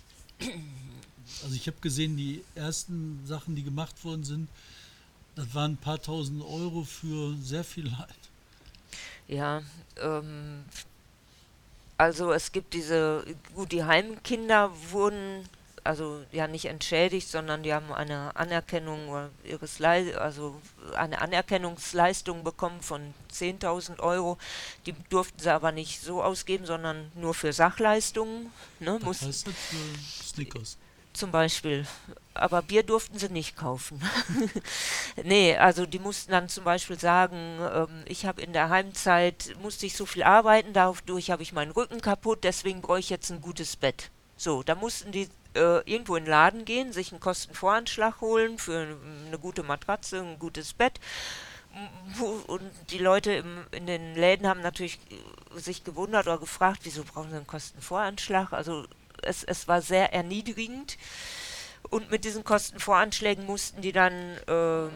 Also ich habe gesehen, die ersten Sachen, die gemacht worden sind, das waren ein paar tausend Euro für sehr viel Leid. Ja, ähm, also es gibt diese, gut, die Heimkinder wurden also ja nicht entschädigt, sondern die haben eine Anerkennung ihres Le also eine Anerkennungsleistung bekommen von 10.000 Euro. Die durften sie aber nicht so ausgeben, sondern nur für Sachleistungen. Ne, Was heißt das für Snickers? Zum Beispiel. Aber Bier durften sie nicht kaufen. nee, also die mussten dann zum Beispiel sagen, ähm, ich habe in der Heimzeit, musste ich so viel arbeiten, dadurch habe ich meinen Rücken kaputt, deswegen brauche ich jetzt ein gutes Bett. So, da mussten die äh, irgendwo in den Laden gehen, sich einen Kostenvoranschlag holen für eine gute Matratze, ein gutes Bett. Und die Leute im, in den Läden haben natürlich sich gewundert oder gefragt, wieso brauchen sie einen Kostenvoranschlag? Also es, es war sehr erniedrigend. Und mit diesen Kostenvoranschlägen mussten die dann äh,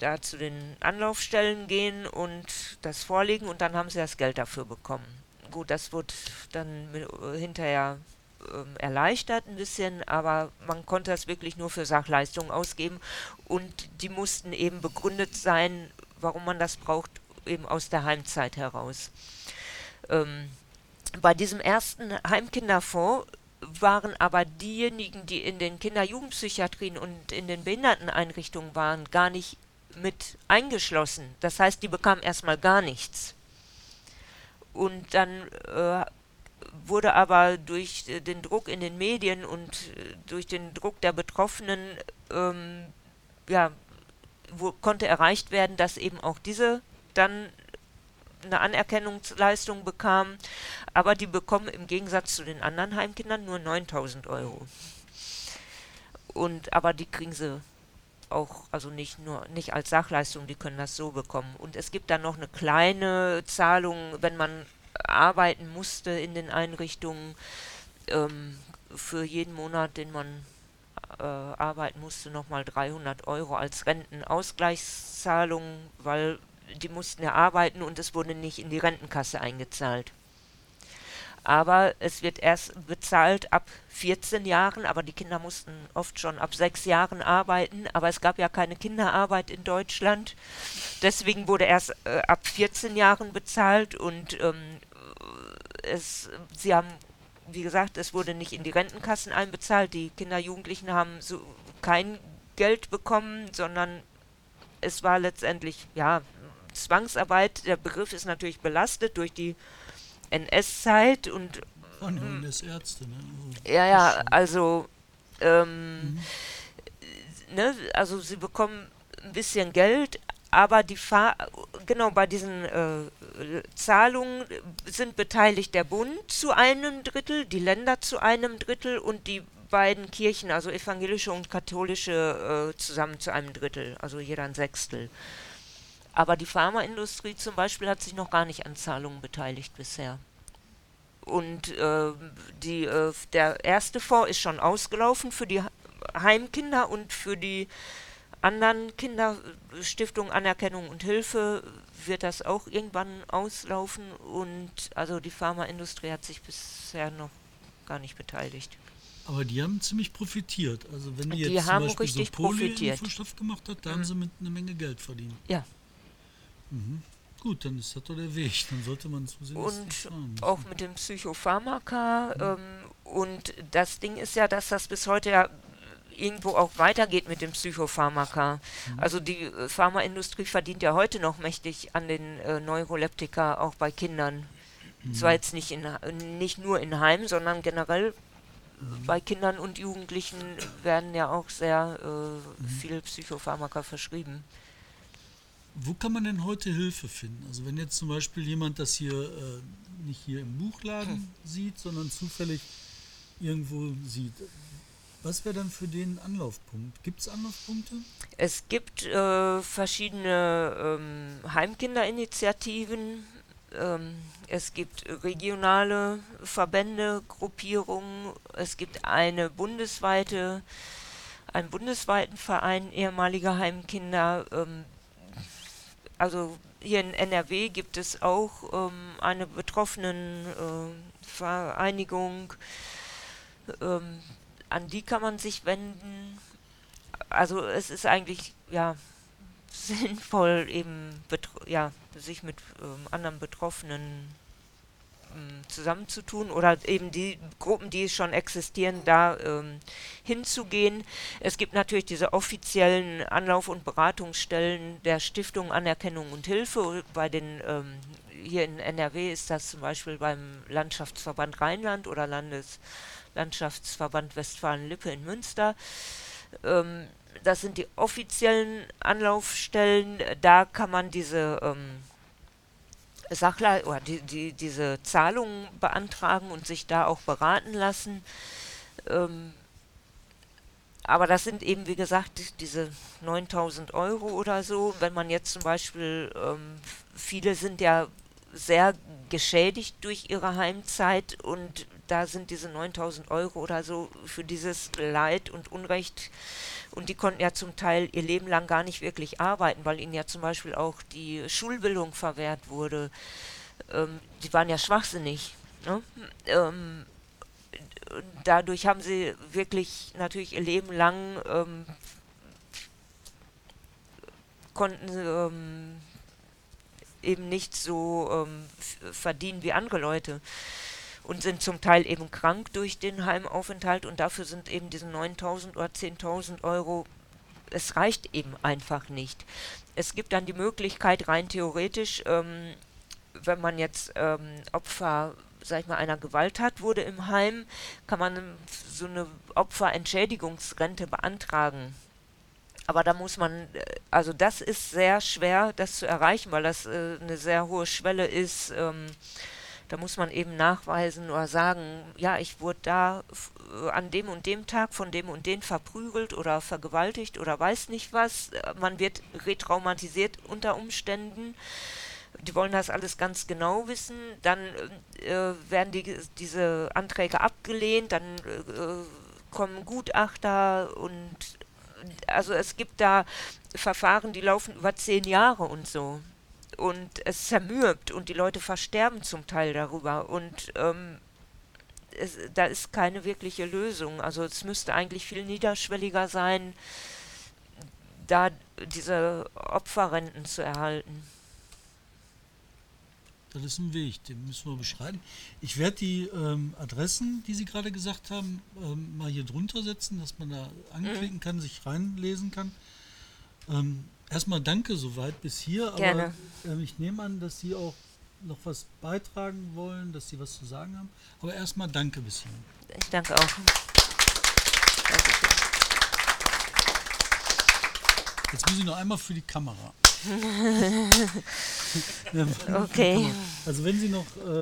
da zu den Anlaufstellen gehen und das vorlegen und dann haben sie das Geld dafür bekommen. Gut, das wurde dann mit, hinterher äh, erleichtert ein bisschen, aber man konnte das wirklich nur für Sachleistungen ausgeben und die mussten eben begründet sein, warum man das braucht, eben aus der Heimzeit heraus. Ähm, bei diesem ersten Heimkinderfonds waren aber diejenigen, die in den Kinder-Jugendpsychiatrien und in den Behinderteneinrichtungen waren, gar nicht mit eingeschlossen. Das heißt, die bekamen erstmal gar nichts. Und dann äh, wurde aber durch äh, den Druck in den Medien und äh, durch den Druck der Betroffenen ähm, ja, wo, konnte erreicht werden, dass eben auch diese dann eine Anerkennungsleistung bekamen, aber die bekommen im Gegensatz zu den anderen Heimkindern nur 9000 Euro. Und aber die kriegen sie auch, also nicht nur nicht als Sachleistung, die können das so bekommen. Und es gibt dann noch eine kleine Zahlung, wenn man arbeiten musste in den Einrichtungen, ähm, für jeden Monat, den man äh, arbeiten musste, nochmal 300 Euro als Rentenausgleichszahlung, weil die mussten ja arbeiten und es wurde nicht in die Rentenkasse eingezahlt. Aber es wird erst bezahlt ab 14 Jahren, aber die Kinder mussten oft schon ab sechs Jahren arbeiten, aber es gab ja keine Kinderarbeit in Deutschland. Deswegen wurde erst äh, ab 14 Jahren bezahlt und ähm, es, sie haben, wie gesagt, es wurde nicht in die Rentenkassen einbezahlt. Die Kinder, Jugendlichen haben so kein Geld bekommen, sondern es war letztendlich, ja, Zwangsarbeit. Der Begriff ist natürlich belastet durch die NS-Zeit und. Von NS-Ärzte, ne? Also, ja, ja, also. Ähm, mhm. ne, also sie bekommen ein bisschen Geld, aber die Fahr genau bei diesen äh, Zahlungen sind beteiligt der Bund zu einem Drittel, die Länder zu einem Drittel und die beiden Kirchen, also evangelische und katholische, äh, zusammen zu einem Drittel, also jeder ein Sechstel. Aber die Pharmaindustrie zum Beispiel hat sich noch gar nicht an Zahlungen beteiligt bisher. Und äh, die, äh, der erste Fonds ist schon ausgelaufen für die Heimkinder und für die anderen Kinderstiftungen Anerkennung und Hilfe wird das auch irgendwann auslaufen. Und also die Pharmaindustrie hat sich bisher noch gar nicht beteiligt. Aber die haben ziemlich profitiert. Also wenn die, die jetzt zum Beispiel so Poli profitiert. Infostoff gemacht hat, da mhm. haben sie mit eine Menge Geld verdient. Ja. Mhm. Gut, dann ist das doch der Weg. Dann sollte man zusehen, Und auch mit dem Psychopharmaka. Mhm. Ähm, und das Ding ist ja, dass das bis heute ja irgendwo auch weitergeht mit dem Psychopharmaka. Mhm. Also die äh, Pharmaindustrie verdient ja heute noch mächtig an den äh, Neuroleptika, auch bei Kindern. Mhm. Zwar jetzt nicht, in, nicht nur in Heim, sondern generell mhm. bei Kindern und Jugendlichen werden ja auch sehr äh, mhm. viel Psychopharmaka verschrieben. Wo kann man denn heute Hilfe finden? Also wenn jetzt zum Beispiel jemand das hier äh, nicht hier im Buchladen hm. sieht, sondern zufällig irgendwo sieht, was wäre dann für den Anlaufpunkt? Gibt es Anlaufpunkte? Es gibt äh, verschiedene ähm, Heimkinderinitiativen. Ähm, es gibt regionale Verbände, Gruppierungen. Es gibt eine bundesweite, einen bundesweiten Verein ehemaliger Heimkinder. Ähm, also hier in NRW gibt es auch ähm, eine Betroffenenvereinigung. Äh, ähm, an die kann man sich wenden. Also es ist eigentlich ja sinnvoll eben ja sich mit ähm, anderen Betroffenen ähm, zusammenzutun oder eben die Gruppen, die schon existieren, da ähm, hinzugehen. Es gibt natürlich diese offiziellen Anlauf- und Beratungsstellen der Stiftung Anerkennung und Hilfe. Bei den ähm, hier in NRW ist das zum Beispiel beim Landschaftsverband Rheinland oder Landeslandschaftsverband Westfalen-Lippe in Münster. Ähm, das sind die offiziellen Anlaufstellen. Da kann man diese ähm, Sachler oder die, die, diese Zahlungen beantragen und sich da auch beraten lassen. Ähm, aber das sind eben, wie gesagt, diese 9000 Euro oder so. Wenn man jetzt zum Beispiel, ähm, viele sind ja sehr geschädigt durch ihre Heimzeit und da sind diese 9000 Euro oder so für dieses Leid und Unrecht und die konnten ja zum Teil ihr Leben lang gar nicht wirklich arbeiten, weil ihnen ja zum Beispiel auch die Schulbildung verwehrt wurde. Ähm, die waren ja schwachsinnig. Ne? Ähm, dadurch haben sie wirklich natürlich ihr Leben lang ähm, konnten ähm, eben nicht so ähm, verdienen wie andere Leute und sind zum Teil eben krank durch den Heimaufenthalt und dafür sind eben diese 9.000 oder 10.000 Euro, es reicht eben einfach nicht. Es gibt dann die Möglichkeit, rein theoretisch, ähm, wenn man jetzt ähm, Opfer sag ich mal, einer Gewalttat wurde im Heim, kann man so eine Opferentschädigungsrente beantragen. Aber da muss man äh, Also das ist sehr schwer, das zu erreichen, weil das äh, eine sehr hohe Schwelle ist. Ähm, da muss man eben nachweisen oder sagen, ja, ich wurde da äh, an dem und dem Tag von dem und dem verprügelt oder vergewaltigt oder weiß nicht was. Man wird retraumatisiert unter Umständen. Die wollen das alles ganz genau wissen. Dann äh, werden die, diese Anträge abgelehnt, dann äh, kommen Gutachter und also es gibt da Verfahren, die laufen über zehn Jahre und so. Und es zermürbt und die Leute versterben zum Teil darüber. Und ähm, es, da ist keine wirkliche Lösung. Also es müsste eigentlich viel niederschwelliger sein, da diese Opferrenten zu erhalten. Das ist ein Weg, den müssen wir beschreiben. Ich werde die ähm, Adressen, die Sie gerade gesagt haben, ähm, mal hier drunter setzen, dass man da anklicken mhm. kann, sich reinlesen kann. Ähm, erstmal danke soweit bis hier, Gerne. aber ich nehme an, dass Sie auch noch was beitragen wollen, dass Sie was zu sagen haben. Aber erstmal danke bis hier. Ich danke auch. Jetzt muss ich noch einmal für die Kamera. okay. Also wenn Sie noch äh,